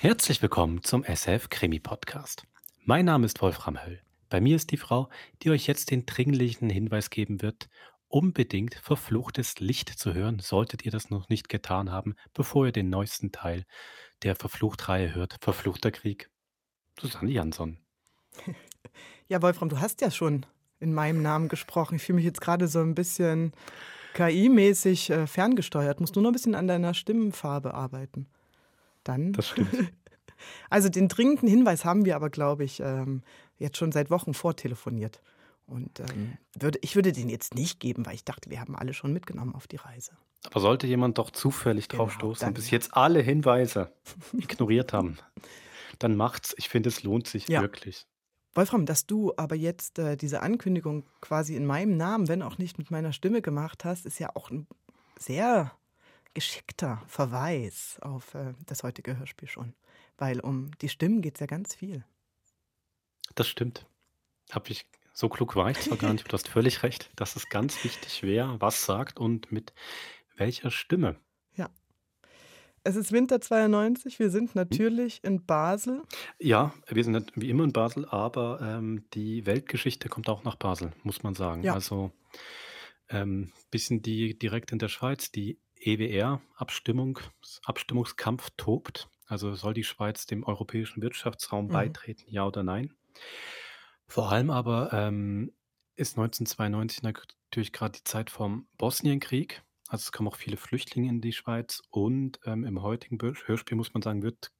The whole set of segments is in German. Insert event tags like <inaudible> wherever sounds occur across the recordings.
Herzlich willkommen zum SF Krimi Podcast. Mein Name ist Wolfram Höll. Bei mir ist die Frau, die euch jetzt den dringlichen Hinweis geben wird, unbedingt verfluchtes Licht zu hören, solltet ihr das noch nicht getan haben, bevor ihr den neuesten Teil der Verflucht-Reihe hört, Verfluchter Krieg. Susanne Jansson. <laughs> Ja, Wolfram, du hast ja schon in meinem Namen gesprochen. Ich fühle mich jetzt gerade so ein bisschen KI-mäßig äh, ferngesteuert. Musst du noch ein bisschen an deiner Stimmenfarbe arbeiten. Dann. Das stimmt. <laughs> Also den dringenden Hinweis haben wir aber, glaube ich, ähm, jetzt schon seit Wochen vortelefoniert. Und ähm, würde, ich würde den jetzt nicht geben, weil ich dachte, wir haben alle schon mitgenommen auf die Reise. Aber sollte jemand doch zufällig Genau, drauf stoßen dann- und bis jetzt alle Hinweise <laughs> ignoriert haben, dann macht's. Ich finde, es lohnt sich Ja. wirklich. Wolfram, dass du aber jetzt äh, diese Ankündigung quasi in meinem Namen, wenn auch nicht mit meiner Stimme gemacht hast, ist ja auch ein sehr geschickter Verweis auf äh, das heutige Hörspiel schon. Weil um die Stimmen geht es ja ganz viel. Das stimmt. Hab ich so klug war ich zwar gar nicht, du hast völlig recht, dass es ganz wichtig wer was sagt und mit welcher Stimme. Es ist Winter 92, wir sind natürlich in Basel. Ja, wir sind wie immer in Basel, aber ähm, die Weltgeschichte kommt auch nach Basel, muss man sagen. Ja. Also ähm, bisschen die direkt in der Schweiz, die EWR-Abstimmung, Abstimmungskampf tobt. Also soll die Schweiz dem europäischen Wirtschaftsraum Mhm. beitreten, ja oder nein? Vor allem aber ähm, ist 1992 natürlich gerade die Zeit vom Bosnienkrieg. Also es kommen auch viele Flüchtlinge in die Schweiz und ähm, im heutigen Hörspiel muss man sagen, wird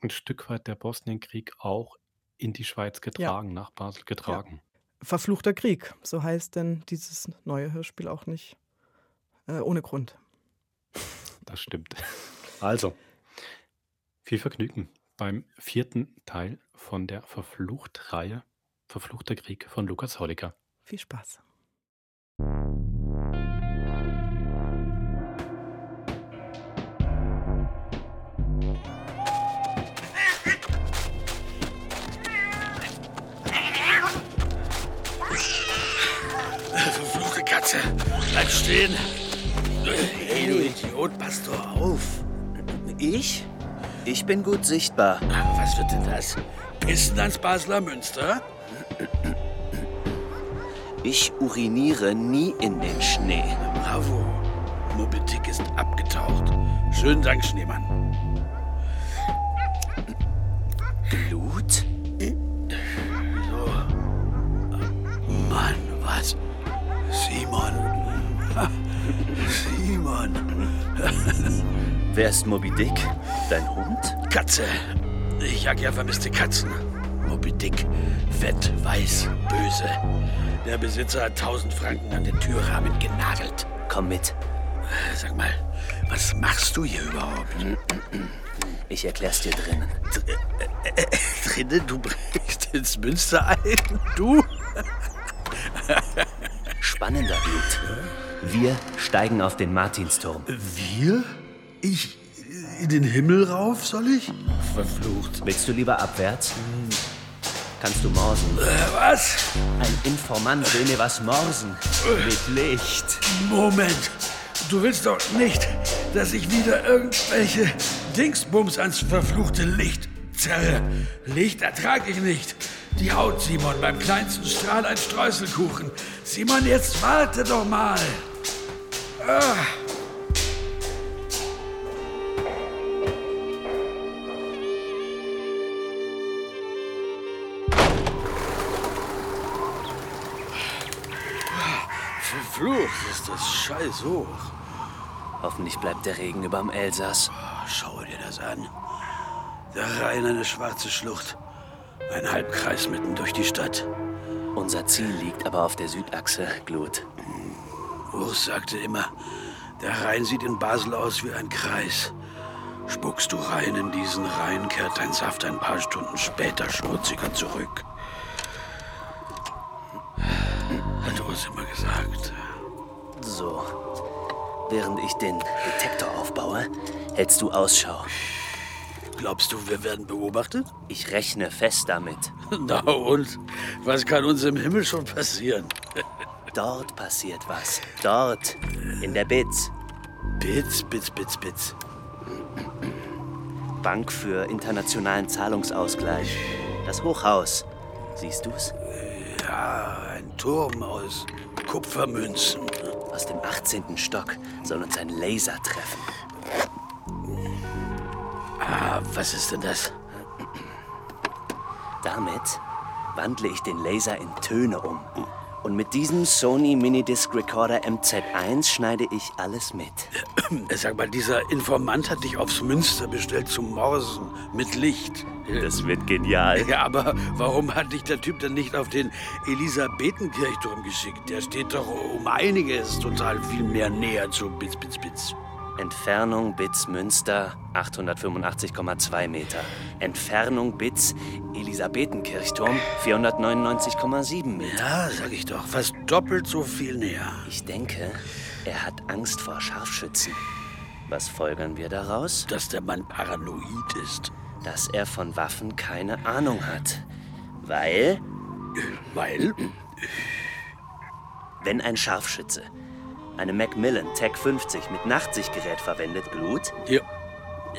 ein Stück weit der Bosnienkrieg auch in die Schweiz getragen, nach Basel getragen. Verfluchter Krieg, so heißt denn dieses neue Hörspiel auch nicht äh, ohne Grund. Das stimmt. <laughs> Also, viel Vergnügen beim vierten Teil von der Verflucht-Reihe Verfluchter Krieg von Lukas Holliger. Viel Spaß. Verfluchte Katze, bleib stehen. Hey, du Idiot, pass doch auf. Ich? Ich bin gut sichtbar. Was wird denn das? Pissen ans Basler Münster? Ich uriniere nie in den Schnee. Bravo. Moby Dick ist abgetaucht. Schönen Dank, Schneemann. <laughs> Wer ist Moby Dick? Dein Hund? Katze. Ich jag ja vermisste Katzen. Moby Dick. Fett, weiß, böse. Der Besitzer hat tausend Franken an den Türrahmen genagelt. Komm mit. Sag mal, was machst du hier überhaupt? Ich erklär's dir drinnen. Drinnen, du brichst ins Münster ein? Du? Spannender Blut. Wir steigen auf den Martinsturm. Wir? Ich in den Himmel rauf, soll ich? Verflucht. Willst du lieber abwärts? Kannst du morsen? Äh, was? Ein Informant will mir was morsen. Mit Licht. Moment. Du willst doch nicht, dass ich wieder irgendwelche Dingsbums ans verfluchte Licht zerre. Licht ertrag ich nicht. Die Haut, Simon, beim kleinsten Strahl ein Streuselkuchen. Simon, jetzt warte doch mal. Ah. Verflucht ist das scheiß hoch. Hoffentlich bleibt der Regen überm Elsass. Schau dir das an. Der Rhein eine schwarze Schlucht. Ein Halbkreis mitten durch die Stadt. Unser Ziel liegt aber auf der Südachse, Glut. Urs sagte immer, der Rhein sieht in Basel aus wie ein Kreis. Spuckst du rein in diesen Rhein, kehrt dein Saft ein paar Stunden später schmutziger zurück. Hat Urs immer gesagt. So. Während ich den Detektor aufbaue, hältst du Ausschau. Glaubst du, wir werden beobachtet? Ich rechne fest damit. Na und? Was kann uns im Himmel schon passieren? Dort passiert was. Dort. In der Bitz. Bitz, Bitz, Bitz, Bitz. Bank für internationalen Zahlungsausgleich. Das Hochhaus. Siehst du's? Ja, ein Turm aus Kupfermünzen. Aus dem 18. Stock soll uns ein Laser treffen. Ah, was ist denn das? Damit wandle ich den Laser in Töne um. Und mit diesem Sony Minidisc Recorder MZ1 schneide ich alles mit. Sag mal, dieser Informant hat dich aufs Münster bestellt zum Morsen mit Licht. Das wird genial. Ja, aber warum hat dich der Typ dann nicht auf den Elisabethenkirchturm geschickt? Der steht doch um einiges total viel mehr näher zu Bitz, Bitz, Bitz. Entfernung Bitz Münster 885,2 Meter. Entfernung Bitz Elisabethenkirchturm 499,7 Meter. Ja, sag ich doch, fast doppelt so viel näher. Ich denke, er hat Angst vor Scharfschützen. Was folgern wir daraus? Dass der Mann paranoid ist. Dass er von Waffen keine Ahnung hat. Weil, Weil? wenn ein Scharfschütze eine Macmillan Tech 50 mit Nachtsichtgerät verwendet, Glut, Ja,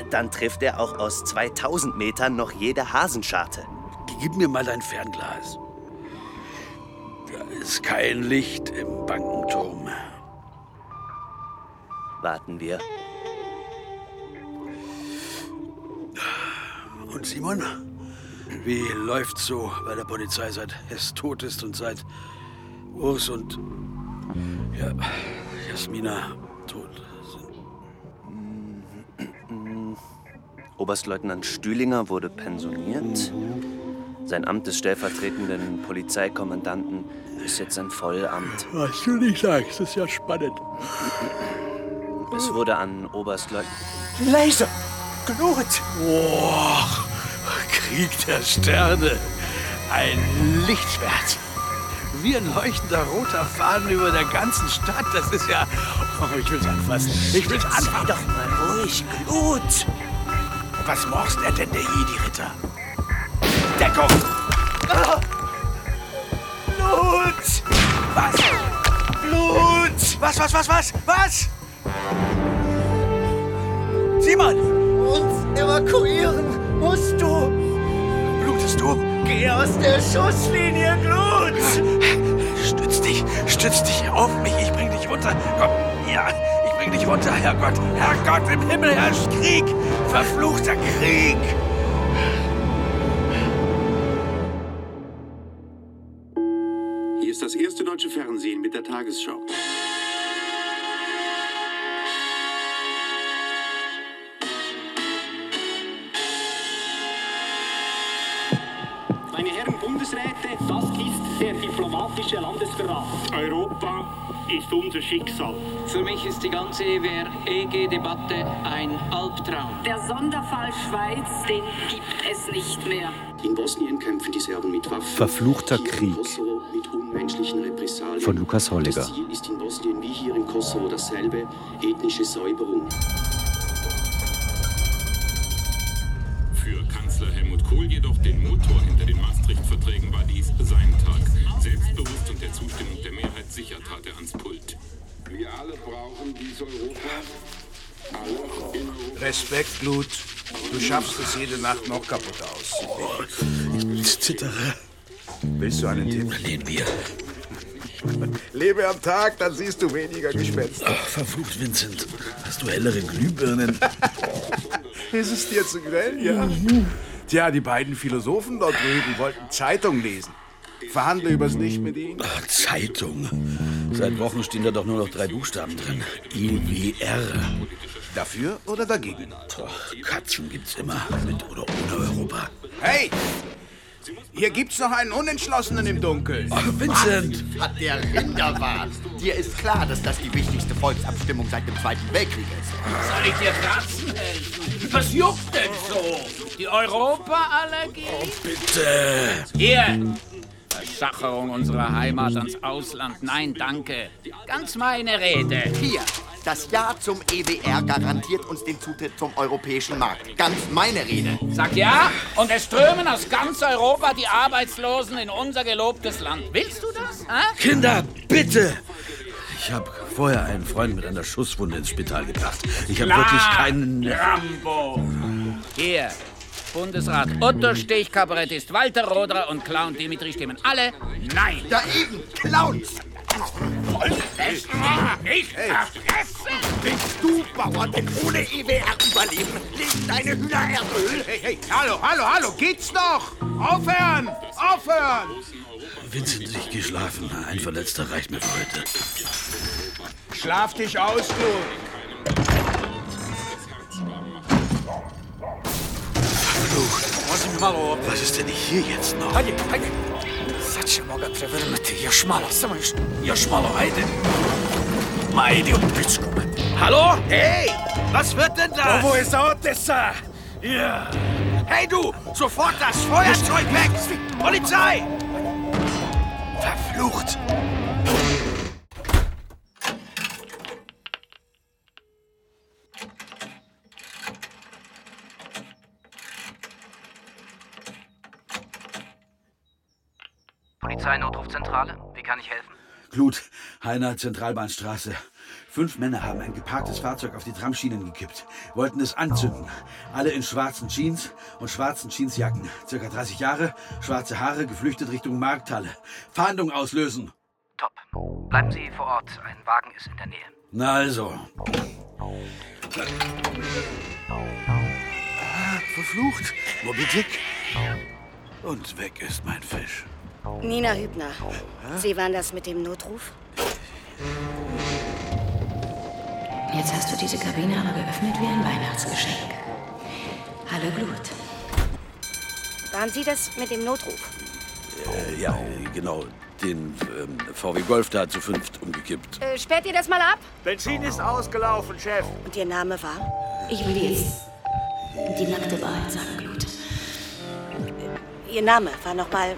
dann trifft er auch aus 2000 Metern noch jede Hasenscharte. gib mir mal dein Fernglas. Da ist kein Licht im Bankenturm. Warten wir. Und Simon? Wie läuft's so bei der Polizei, seit Hess tot ist und seit Urs und ja, Jasmina tot sind? Oberstleutnant Stühlinger wurde pensioniert. Sein Amt des stellvertretenden Polizeikommandanten ist jetzt ein Vollamt. Was du nicht sagst, ist ja spannend. Es wurde an Oberstleutnant. Laser! Glut! Boah, Krieg der Sterne. Ein Lichtschwert. Wie ein leuchtender roter Faden über der ganzen Stadt. Das ist ja. Oh, ich will's anfassen. Ich will's anfassen. Doch mal ruhig, Glut! Was morst er denn, der Jedi-Ritter? Deckung! Blut! Was? Blut! Was, was, was, was? Was? Simon! Uns evakuieren musst du! Blutest du? Geh aus der Schusslinie, Glut! Stütz dich, stütz dich auf mich, ich bring dich runter. Komm, ja, ich bring dich runter, Herrgott. Herrgott, im Himmel herrscht Krieg. Verfluchter Krieg. Hier ist das erste deutsche Fernsehen mit der Tagesschau. Diplomatische Landesverrat. Europa ist unser Schicksal. Für mich ist die ganze EG-Debatte ein Albtraum. Der Sonderfall Schweiz, den gibt es nicht mehr. In Bosnien kämpfen die Serben mit Waffen. Verfluchter Krieg. Kosovo mit unmenschlichen Repressalien. Von Lukas Holliger. Das Ziel ist in Bosnien wie hier im Kosovo dasselbe, ethnische Säuberung. Für Kanzler Helmut Kohl jedoch, den Motor hinter den Maastricht-Verträgen, war dies sein Tag. Selbstbewusst und der Zustimmung der Mehrheit sicher trat er ans Pult. Wir alle brauchen dieses Europa. Alle in Europa. Respekt, Blut. Du schaffst es jede Nacht noch kaputt aus. Ich zittere. Willst du einen Tipp? Nee, Bier. Lebe am Tag, dann siehst du weniger Gespenster. Ach, verflucht, Vincent. Hast du hellere Glühbirnen? Ist es dir zu grell? Ja. Tja, die beiden Philosophen dort drüben wollten Zeitung lesen. Verhandle übers Licht mit ihnen. Ach, Zeitung. Seit Wochen stehen da doch nur noch drei Buchstaben drin. IWR. Dafür oder dagegen? Boah, Katzen gibt's immer. Mit oder ohne Europa. Hey! Hier gibt's noch einen Unentschlossenen im Dunkeln. Ach, Vincent! Hat der Rinderwart. Dir ist klar, dass das die wichtigste Volksabstimmung seit dem Zweiten Weltkrieg ist. Soll ich dir kratzen helfen? Was juckt denn so? Die Europaallergie? Bitte! Hier! Verschacherung unserer Heimat ans Ausland. Nein, danke. Ganz meine Rede. Hier, das Ja zum EWR garantiert uns den Zutritt zum europäischen Markt. Ganz meine Rede. Sag ja, und es strömen aus ganz Europa die Arbeitslosen in unser gelobtes Land. Willst du das? Hä? Kinder, bitte! Ich habe vorher einen Freund mit einer Schusswunde ins Spital gebracht. Ich habe wirklich keinen. Rambo. Hier. Bundesrat Otto Stich, Kabarettist Walter Roderer und Clown Dimitri stimmen alle Nein. Da eben, Clowns! Ich erfressen! Willst du, Bauer, denn ohne EWR überleben? Legen deine Hühner Erdöl? Hey, hey, hallo, hallo, hallo, geht's noch? Aufhören! Aufhören! Vincent, ich geh schlafen. Ein Verletzter reicht mir für heute. Schlaf dich aus, du! Was ist denn hier jetzt noch? Panie, panie, za cię mogę przewermyty, jaszmalo, samo już, Joschmalo, Heide. Meine Bitschko. Hallo? Hey, was wird denn da? Wo ist der Odessa? Ja. Hey du, sofort das Feuerzeug weg! Polizei! Verflucht! Polizeinotrufzentrale, wie kann ich helfen? Glut, Heiner, Zentralbahnstraße. Fünf Männer haben ein geparktes Fahrzeug auf die Tramschienen gekippt, wollten es anzünden. Alle in schwarzen Jeans und schwarzen Jeansjacken. Circa 30 Jahre, schwarze Haare, geflüchtet Richtung Markthalle. Fahndung auslösen. Top. Bleiben Sie vor Ort, ein Wagen ist in der Nähe. Na also. Ah, Verflucht. Moby Dick. Und weg ist mein Fisch. Nina Hübner. Sie waren das mit dem Notruf? Jetzt hast du diese Kabine aber geöffnet wie ein Weihnachtsgeschenk. Hallo Glut. Waren Sie das mit dem Notruf? Äh, ja, genau. Den ähm, VW Golf da zu fünft umgekippt. Äh, sperrt ihr das mal ab? Benzin ist ausgelaufen, Chef. Und Ihr Name war? Ich will jetzt die nackte Wahrheit sagen, Glut. Ihr Name war nochmal.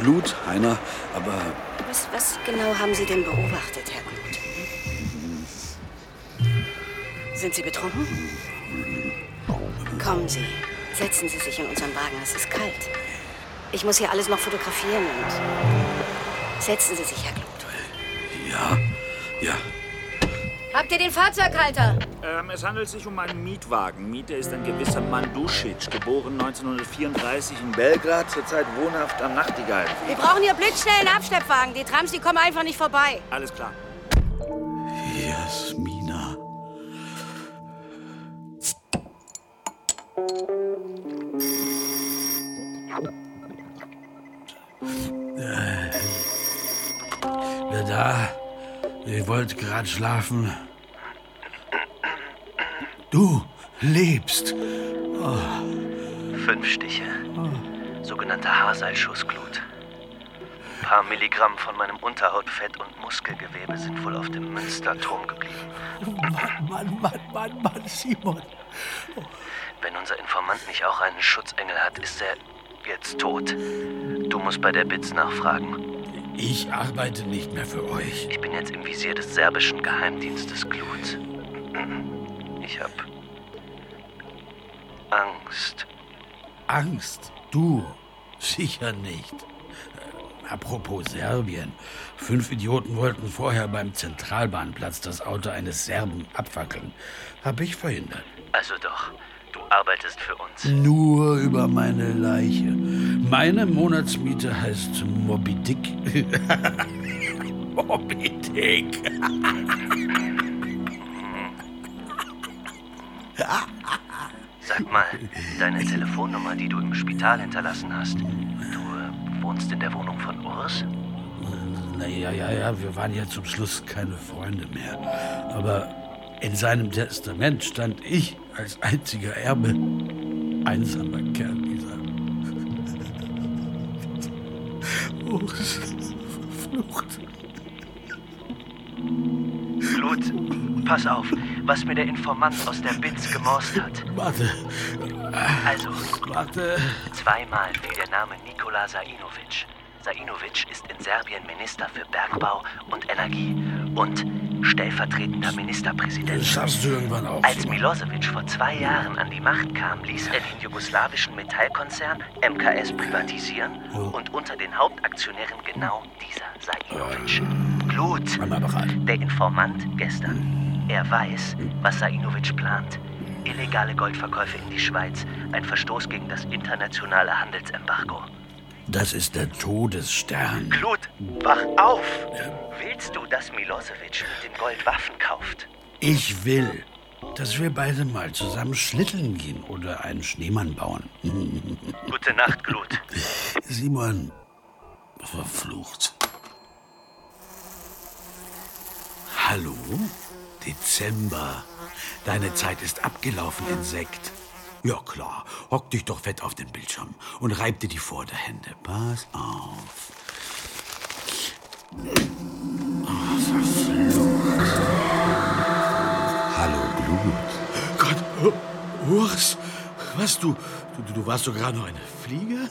Glut, Heiner, aber Was, was genau haben Sie denn beobachtet, Herr Glut? Sind Sie betrunken? Kommen Sie. Setzen Sie sich in unseren Wagen, es ist kalt. Ich muss hier alles noch fotografieren und. Setzen Sie sich, Herr Glut. ja, ja. Habt ihr den Fahrzeughalter? Ähm, es handelt sich um einen Mietwagen. Mieter ist ein gewisser Mandusic, geboren 1934 in Belgrad, zurzeit wohnhaft am Nachtigall. Wir brauchen hier blitzschnellen Abschleppwagen. Die Trams, die kommen einfach nicht vorbei. Alles klar. Jasmina. Äh, Wer da? Ich wollte gerade schlafen. Du lebst. Oh. Fünf Stiche. Sogenannte Haarseilschussglut. Ein paar Milligramm von meinem Unterhautfett und Muskelgewebe sind wohl auf dem Münsterturm geblieben. Mann, Mann, Mann, Mann, Mann, Simon. Wenn unser Informant nicht auch einen Schutzengel hat, ist er jetzt tot. Du musst bei der BITS nachfragen. Ich arbeite nicht mehr für euch. Ich bin jetzt im Visier des serbischen Geheimdienstes Glut. Ich hab Angst. Angst? Du? Sicher nicht. Äh, Apropos Serbien. Fünf Idioten wollten vorher beim Zentralbahnplatz das Auto eines Serben abfackeln. Hab ich verhindert. Also doch, du arbeitest für uns. Nur über meine Leiche. Meine Monatsmiete heißt Moby Dick. <laughs> Moby Dick. <laughs> Sag mal, deine Telefonnummer, die du im Spital hinterlassen hast. Du wohnst in der Wohnung von Urs? Na ja, ja, ja, wir waren ja zum Schluss keine Freunde mehr. Aber in seinem Testament stand ich als einziger Erbe. Einsamer Kerl, dieser. Urs. Verflucht. Glut, pass auf, was mir der Informant aus der BITS gemorst hat. Warte. Also, Warte. zweimal fiel der Name Nikola Sainovic. Sainovic ist in Serbien Minister für Bergbau und Energie und stellvertretender Ministerpräsident. Das schaffst du irgendwann auch. Als Milosevic vor zwei Jahren an die Macht kam, ließ er den jugoslawischen Metallkonzern MKS privatisieren und unter den Hauptaktionären genau dieser Sainovic. Glut, der Informant gestern. Er weiß, was Sainovic plant. Illegale Goldverkäufe in die Schweiz. Ein Verstoß gegen das internationale Handelsembargo. Das ist der Todesstern. Glut, wach auf! Willst du, dass Milosevic mit dem Gold Waffen kauft? Ich will, dass wir beide mal zusammen schlitteln gehen oder einen Schneemann bauen. <laughs> Gute Nacht, Glut. Simon, verflucht. Hallo? Dezember. Deine Zeit ist abgelaufen, Insekt. Ja klar, hock dich doch fett auf den Bildschirm und reib dir die Vorderhände. Pass auf. Oh, verflucht. Hallo, Glut. Gott, Urs, was, du, du, du warst gerade noch eine Fliege?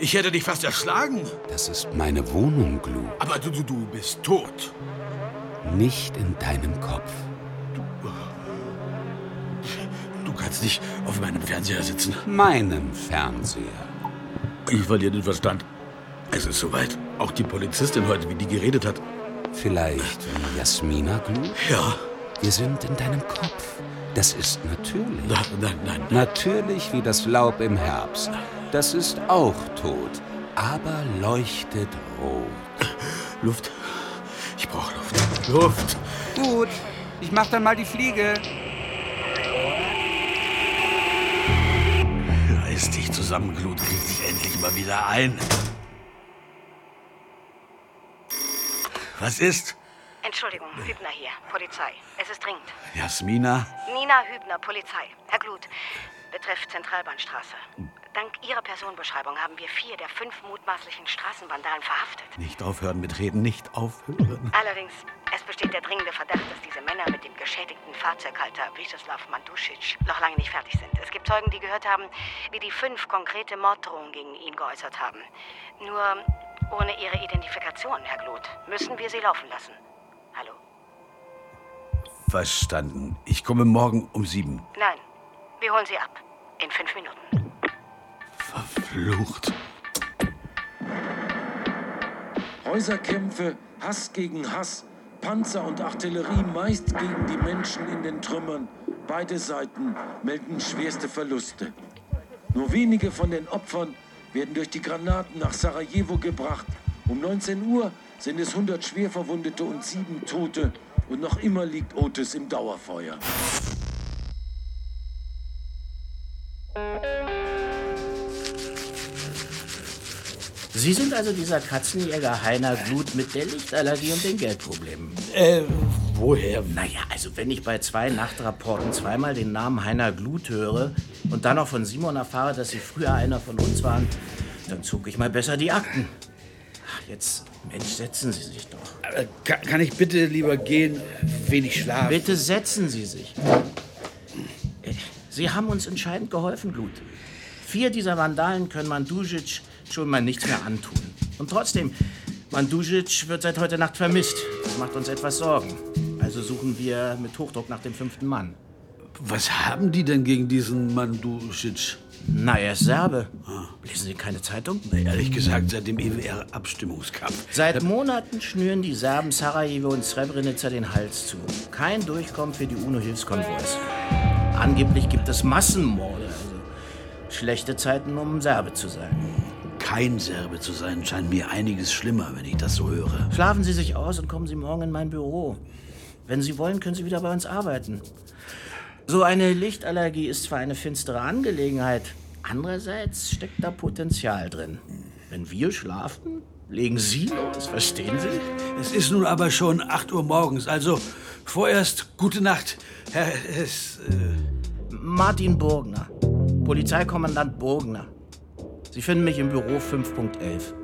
Ich hätte dich fast erschlagen. Das ist meine Wohnung, Glut. Aber du, du, du bist tot. Nicht in deinem Kopf. Du kannst nicht auf meinem Fernseher sitzen. Meinem Fernseher. Ich verliere den Verstand. Es ist soweit. Auch die Polizistin heute, wie die geredet hat. Vielleicht Jasmina Glut? Ja. Wir sind in deinem Kopf. Das ist natürlich. Nein, nein, nein. Natürlich wie das Laub im Herbst. Das ist auch tot, aber leuchtet rot. Luft. Ich brauche Luft. Luft. Gut, ich mach dann mal die Fliege. Reiß dich zusammen, Glut. Krieg dich endlich mal wieder ein. Was ist? Entschuldigung, Hübner hier, Polizei. Es ist dringend. Jasmina? Nina Hübner, Polizei. Herr Glut, betrifft Zentralbahnstraße. Dank Ihrer Personenbeschreibung haben wir vier der fünf mutmaßlichen Straßenvandalen verhaftet. Nicht aufhören mit Reden, nicht aufhören. Allerdings, es besteht der dringende Verdacht, dass diese Männer mit dem geschädigten Fahrzeughalter Vyacheslav Mandusic noch lange nicht fertig sind. Es gibt Zeugen, die gehört haben, wie die fünf konkrete Morddrohungen gegen ihn geäußert haben. Nur ohne ihre Identifikation, Herr Glut, müssen wir sie laufen lassen. Hallo? Verstanden. Ich komme morgen um sieben. Nein, wir holen sie ab. In fünf Minuten. Verflucht. Häuserkämpfe, Hass gegen Hass, Panzer und Artillerie meist gegen die Menschen in den Trümmern. Beide Seiten melden schwerste Verluste. Nur wenige von den Opfern werden durch die Granaten nach Sarajevo gebracht. Um 19 Uhr sind es 100 Schwerverwundete und sieben Tote. Und noch immer liegt Otis im Dauerfeuer. Sie sind also dieser Katzenjäger Heiner Glut mit der Lichtallergie und den Geldproblemen. Äh, woher? Naja, also wenn ich bei zwei Nachtrapporten zweimal den Namen Heiner Glut höre und dann noch von Simon erfahre, dass Sie früher einer von uns waren, dann zog ich mal besser die Akten. Ach, jetzt, Mensch, setzen Sie sich doch. Äh, Kann, kann ich bitte lieber gehen? Wenig Schlaf. Bitte setzen Sie sich. Äh, Sie haben uns entscheidend geholfen, Glut. Vier dieser Vandalen können Mandusic schon mal nichts mehr antun. Und trotzdem, Mandusic wird seit heute Nacht vermisst. Das macht uns etwas Sorgen. Also suchen wir mit Hochdruck nach dem fünften Mann. Was haben die denn gegen diesen Mandusic? Na, er ist Serbe. Lesen Sie keine Zeitung? Na, ehrlich gesagt, seit dem EWR-Abstimmungskampf. Seit Monaten schnüren die Serben Sarajevo und Srebrenica den Hals zu. Kein Durchkommen für die UNO-Hilfskonvois. Angeblich gibt es Massenmorde. Also schlechte Zeiten, um Serbe zu sein. Kein Serbe zu sein, scheint mir einiges schlimmer, wenn ich das so höre. Schlafen Sie sich aus und kommen Sie morgen in mein Büro. Wenn Sie wollen, können Sie wieder bei uns arbeiten. So eine Lichtallergie ist zwar eine finstere Angelegenheit, andererseits steckt da Potenzial drin. Wenn wir schlafen, legen Sie los, verstehen Sie? Es ist nun aber schon 8 Uhr morgens, also vorerst gute Nacht, Herr. Es, äh Martin Burgner, Polizeikommandant Burgner. Sie finden mich im Büro 5.11.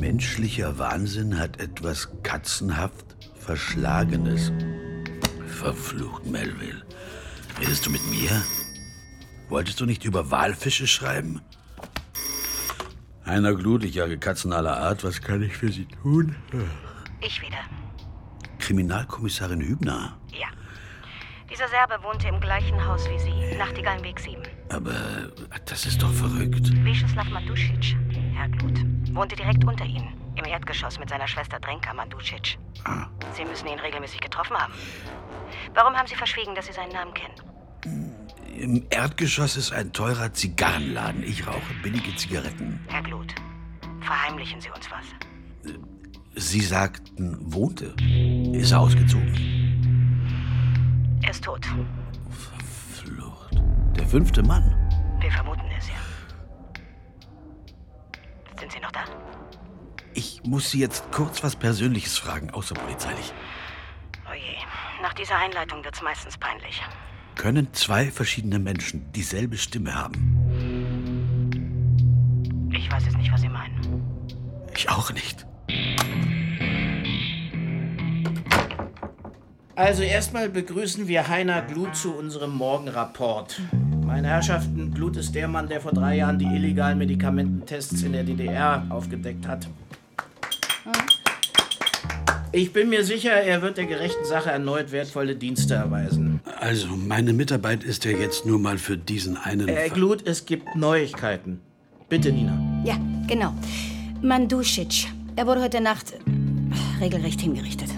Menschlicher Wahnsinn hat etwas katzenhaft Verschlagenes. Verflucht, Melville. Redest du mit mir? Wolltest du nicht über Walfische schreiben? Einer Glut, ich jage Katzen aller Art. Was kann ich für Sie tun? Ich wieder. Kriminalkommissarin Hübner. Ja. Dieser Serbe wohnte im gleichen Haus wie Sie, Nachtigallenweg 7. Aber das ist doch verrückt. Vyacheslav Mandusic, Herr Glut. Wohnte direkt unter Ihnen. Im Erdgeschoss mit seiner Schwester Drenka Manducic. Ah. Sie müssen ihn regelmäßig getroffen haben. Warum haben Sie verschwiegen, dass Sie seinen Namen kennen? Im Erdgeschoss ist ein teurer Zigarrenladen. Ich rauche billige Zigaretten. Herr Glut, verheimlichen Sie uns was. Sie sagten, wohnte. Ist er ausgezogen? Er ist tot. Flucht. Der fünfte Mann. Wir vermuten es ja. Sind Sie noch da? Ich muss Sie jetzt kurz was Persönliches fragen, außerpolizeilich. Oh je, nach dieser Einleitung wird's meistens peinlich. Können zwei verschiedene Menschen dieselbe Stimme haben? Ich weiß jetzt nicht, was Sie meinen. Ich auch nicht. Also erstmal begrüßen wir Heiner Glut zu unserem Morgenrapport. Meine Herrschaften, Glut ist der Mann, der vor drei Jahren die illegalen Medikamententests in der DDR aufgedeckt hat. Ich bin mir sicher, er wird der gerechten Sache erneut wertvolle Dienste erweisen. Also, meine Mitarbeit ist ja jetzt nur mal für diesen einen. Herr Fall. Glut, es gibt Neuigkeiten. Bitte, Nina. Ja, genau. Mandusic. Er wurde heute Nacht äh, regelrecht hingerichtet.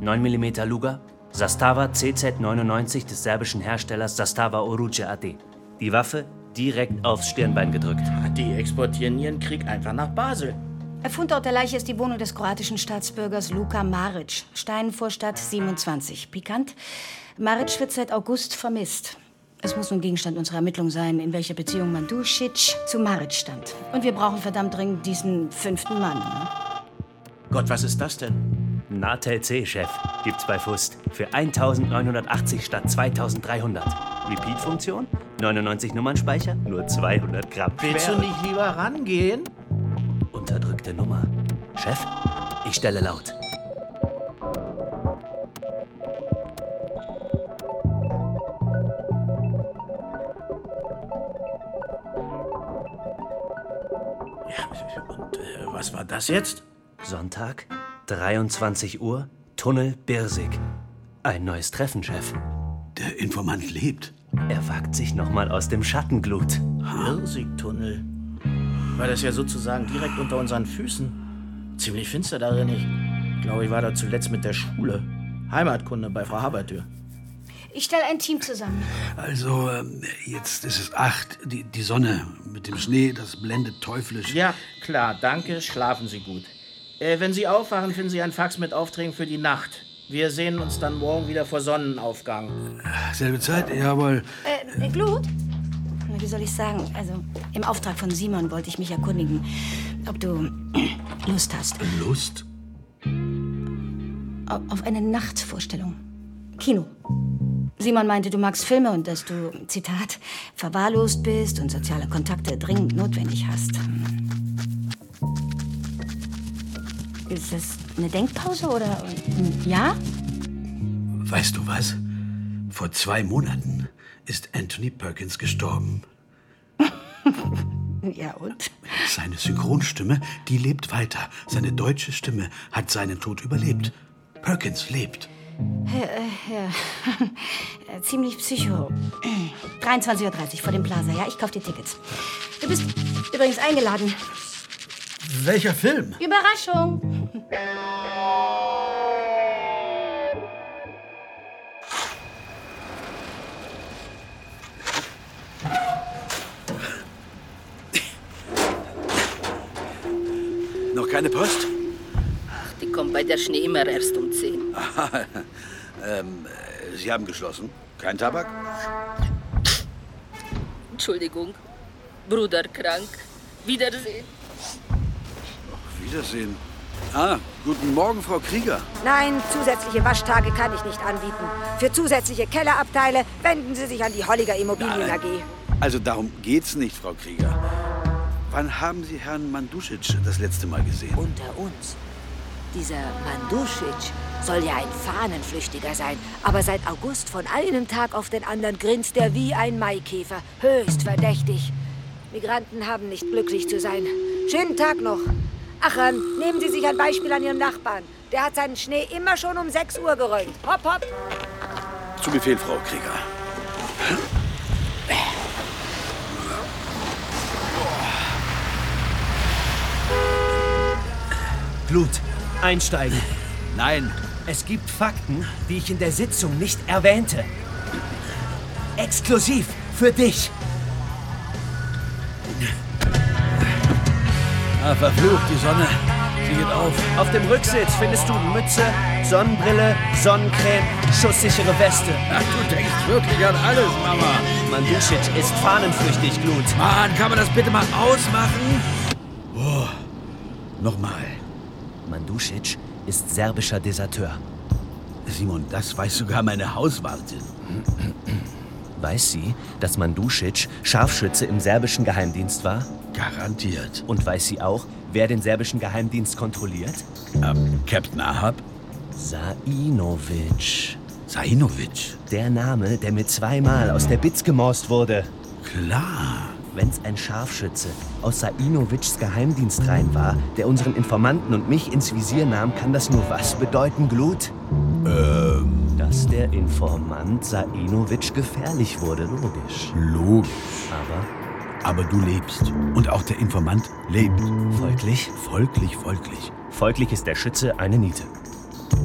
9 mm Luger, Zastava CZ99 des serbischen Herstellers Zastava Oruce AD. Die Waffe direkt aufs Stirnbein gedrückt. Die exportieren ihren Krieg einfach nach Basel. Der Fundort der Leiche ist die Wohnung des kroatischen Staatsbürgers Luka Maric, Steinvorstadt 27. Pikant, Maric wird seit August vermisst. Es muss nun Gegenstand unserer Ermittlung sein, in welcher Beziehung Mandusic zu Maric stand. Und wir brauchen verdammt dringend diesen fünften Mann. Ne? Gott, was ist das denn? Natel C, Chef. Gibt's bei Fust. Für 1980 statt 2300. Repeat-Funktion? 99 Nummernspeicher? Nur 200 Gramm. Willst du nicht lieber rangehen? Unterdrückte Nummer. Chef, ich stelle laut. Was war das jetzt? Sonntag, 23 Uhr, Tunnel Birsig. Ein neues Treffen, Chef. Der Informant lebt. Er wagt sich nochmal aus dem Schattenglut. Hirsigtunnel. War das ja sozusagen direkt unter unseren Füßen. Ziemlich finster darin. Ich glaube, ich war da zuletzt mit der Schule. Heimatkunde bei Frau Habertür. Ich stelle ein Team zusammen. Also, ähm, jetzt ist es acht. Die, die Sonne mit dem Schnee, das blendet teuflisch. Ja, klar, danke. Schlafen Sie gut. Äh, wenn Sie aufwachen, finden Sie ein Fax mit Aufträgen für die Nacht. Wir sehen uns dann morgen wieder vor Sonnenaufgang. Selbe Zeit, jawohl. Äh, Glut? Na, Wie soll ich sagen? Also, im Auftrag von Simon wollte ich mich erkundigen, ob du <clears throat> Lust hast. Lust? Au- Auf eine Nachtvorstellung. Kino. Simon meinte, du magst Filme und dass du, Zitat, verwahrlost bist und soziale Kontakte dringend notwendig hast. Ist das eine Denkpause oder Ja? Weißt du was? Vor zwei Monaten ist Anthony Perkins gestorben. <laughs> Ja, und? Seine Synchronstimme, die lebt weiter. Seine deutsche Stimme hat seinen Tod überlebt. Perkins lebt. Äh, äh, ja. Äh, Ziemlich psycho. 23.30 Uhr vor dem Plaza, ja? Ich kauf dir Tickets. Du bist übrigens eingeladen. Welcher Film? Überraschung. Noch keine Post? Kommt bei der Schnee immer erst um 10. Aha, <laughs> ähm, äh, Sie haben geschlossen. Kein Tabak? Entschuldigung. Bruder krank. Wiedersehen. Wiedersehen. Ah, guten Morgen, Frau Krieger. Nein, zusätzliche Waschtage kann ich nicht anbieten. Für zusätzliche Kellerabteile wenden Sie sich an die Holliger Immobilien. AG. Also darum geht's nicht, Frau Krieger. Wann haben Sie Herrn Mandusic das letzte Mal gesehen? Unter uns. Dieser Mandusic soll ja ein Fahnenflüchtiger sein, aber seit August von einem Tag auf den anderen grinst er wie ein Maikäfer. Höchst verdächtig. Migranten haben nicht glücklich zu sein. Schönen Tag noch. Ach, ähm, nehmen Sie sich ein Beispiel an Ihrem Nachbarn. Der hat seinen Schnee immer schon um 6 Uhr geräumt. Hopp, hopp. Zu Befehl, Frau Krieger. Glut, einsteigen. Nein. Es gibt Fakten, die ich in der Sitzung nicht erwähnte. Exklusiv für dich. Ah, verflucht, die Sonne. Sie geht auf. Auf dem Rücksitz findest du Mütze, Sonnenbrille, Sonnencreme, schusssichere Weste. Ach, du denkst wirklich an alles, Mama. Mandusic ist fahnenflüchtig, Glut. Mann, kann man das bitte mal ausmachen? Oh, nochmal. Mandusic ist serbischer Deserteur. Simon, das weiß sogar meine Hauswartin. Weiß sie, dass Mandusic Scharfschütze im serbischen Geheimdienst war? Garantiert. Und weiß sie auch, wer den serbischen Geheimdienst kontrolliert? Ähm, Captain Ahab? Sainovic. Sainovic? Der Name, der mir zweimal aus der Bitz gemorst wurde. Klar. Wenn's ein Scharfschütze aus Sainovics Geheimdienst rein war, der unseren Informanten und mich ins Visier nahm, kann das nur was bedeuten, Glut? Ähm. Dass der Informant Sainovic gefährlich wurde, logisch. Logisch. Aber Aber du lebst. Und auch der Informant lebt. folglich? Folglich, folglich. Folglich ist der Schütze eine Niete.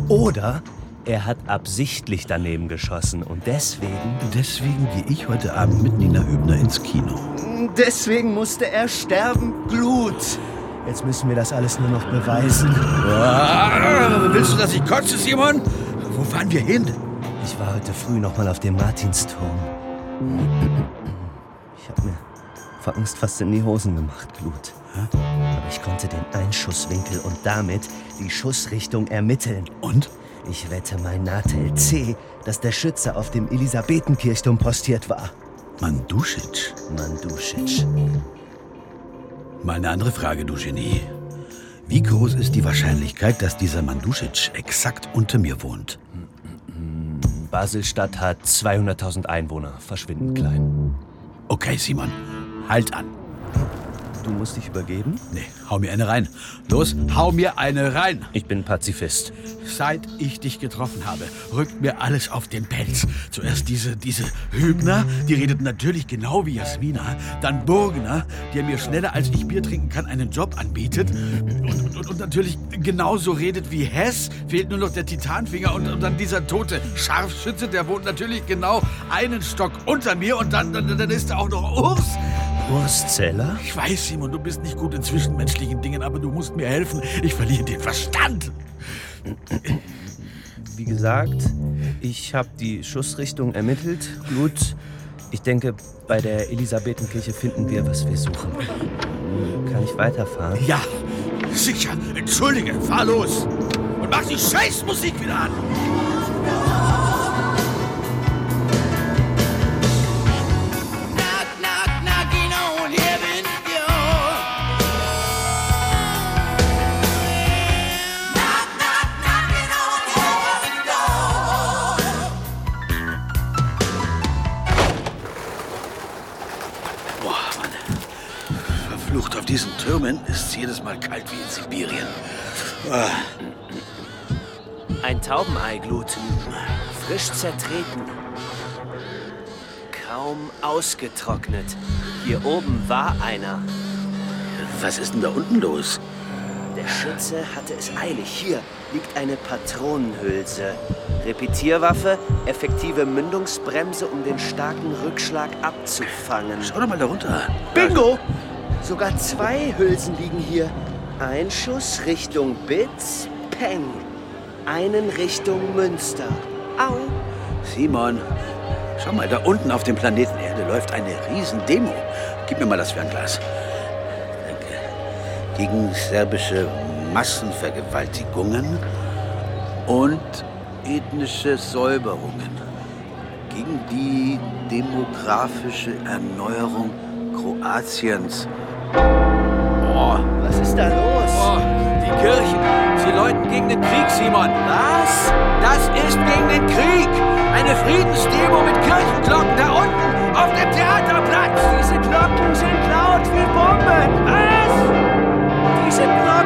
Oder er hat absichtlich daneben geschossen und deswegen. Deswegen gehe ich heute Abend mit Nina Hübner ins Kino. Deswegen musste er sterben, Glut. Jetzt müssen wir das alles nur noch beweisen. Ah, willst du, dass ich kotze, Simon? Wo fahren wir hin? Ich war heute früh noch mal auf dem Martinsturm. Ich habe mir vor Angst fast in die Hosen gemacht, Glut. Aber ich konnte den Einschusswinkel und damit die Schussrichtung ermitteln. Und? Ich wette mein Natel C, dass der Schütze auf dem Elisabethenkirchturm postiert war. Mandusic? Mandusic. Mal eine andere Frage, du Genie. Wie groß ist die Wahrscheinlichkeit, dass dieser Mandusic exakt unter mir wohnt? Baselstadt hat 200.000 Einwohner, verschwindend klein. Okay, Simon, halt an. Du musst dich übergeben? Nee, hau mir eine rein. Los, hau mir eine rein. Ich bin Pazifist. Seit ich dich getroffen habe, rückt mir alles auf den Pelz. Zuerst diese, diese Hübner, die redet natürlich genau wie Jasmina. Dann Burgner, der mir schneller als ich Bier trinken kann einen Job anbietet. Und, und, und natürlich genauso redet wie Hess. Fehlt nur noch der Titanfinger und, und dann dieser tote Scharfschütze, der wohnt natürlich genau einen Stock unter mir. Und dann, dann, dann ist da auch noch Urs. Urszähler? Ich weiß, Simon, du bist nicht gut in zwischenmenschlichen Dingen, aber du musst mir helfen. Ich verliere den Verstand. Wie gesagt, ich habe die Schussrichtung ermittelt. Gut, ich denke, bei der Elisabethenkirche finden wir, was wir suchen. Kann ich weiterfahren? Ja, sicher. Entschuldige, fahr los. Und mach die Scheißmusik wieder an. Türmen ist es jedes Mal kalt wie in Sibirien. Ah, Ein Taubenei-Glut. Frisch zertreten. Kaum ausgetrocknet. Hier oben war einer. was ist denn da unten los? Der Schütze hatte es eilig. Hier liegt eine Patronenhülse. Repetierwaffe, effektive Mündungsbremse, um den starken Rückschlag abzufangen. Schau doch mal da runter. Bingo! Sogar zwei Hülsen liegen hier. Ein Schuss Richtung Bitz, Peng. Einen Richtung Münster. Au! Simon, schau mal, da unten auf dem Planeten Erde läuft eine Riesendemo. Gib mir mal das Fernglas. Danke. Gegen serbische Massenvergewaltigungen und ethnische Säuberungen. Gegen die demografische Erneuerung Kroatiens. Boah. Was ist da los? Oh, die Kirchen. Sie läuten gegen den Krieg, Simon. Was? Das ist gegen den Krieg. Eine Friedensdemo mit Kirchenglocken da unten auf dem Theaterplatz. Diese Glocken sind laut wie Bomben. Was? Diese Glocken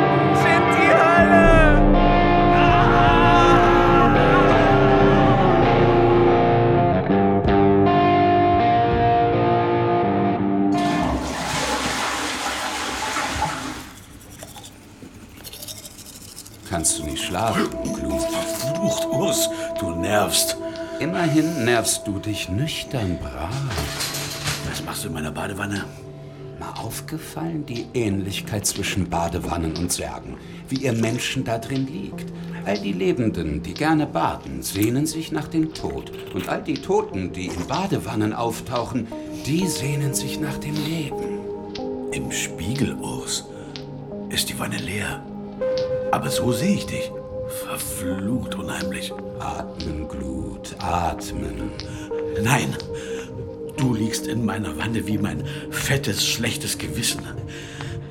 schlafen, Glut. Verflucht, Urs, du nervst. Immerhin nervst du dich nüchtern brav. Was machst du in meiner Badewanne? Mal aufgefallen, die Ähnlichkeit zwischen Badewannen und Särgen. Wie ihr Menschen da drin liegt. All die Lebenden, die gerne baden, sehnen sich nach dem Tod. Und all die Toten, die in Badewannen auftauchen, die sehnen sich nach dem Leben. Im Spiegel, Urs, ist die Wanne leer. Aber so sehe ich dich. Verflucht unheimlich. Atmen, Glut, atmen. Nein, du liegst in meiner Wanne wie mein fettes, schlechtes Gewissen.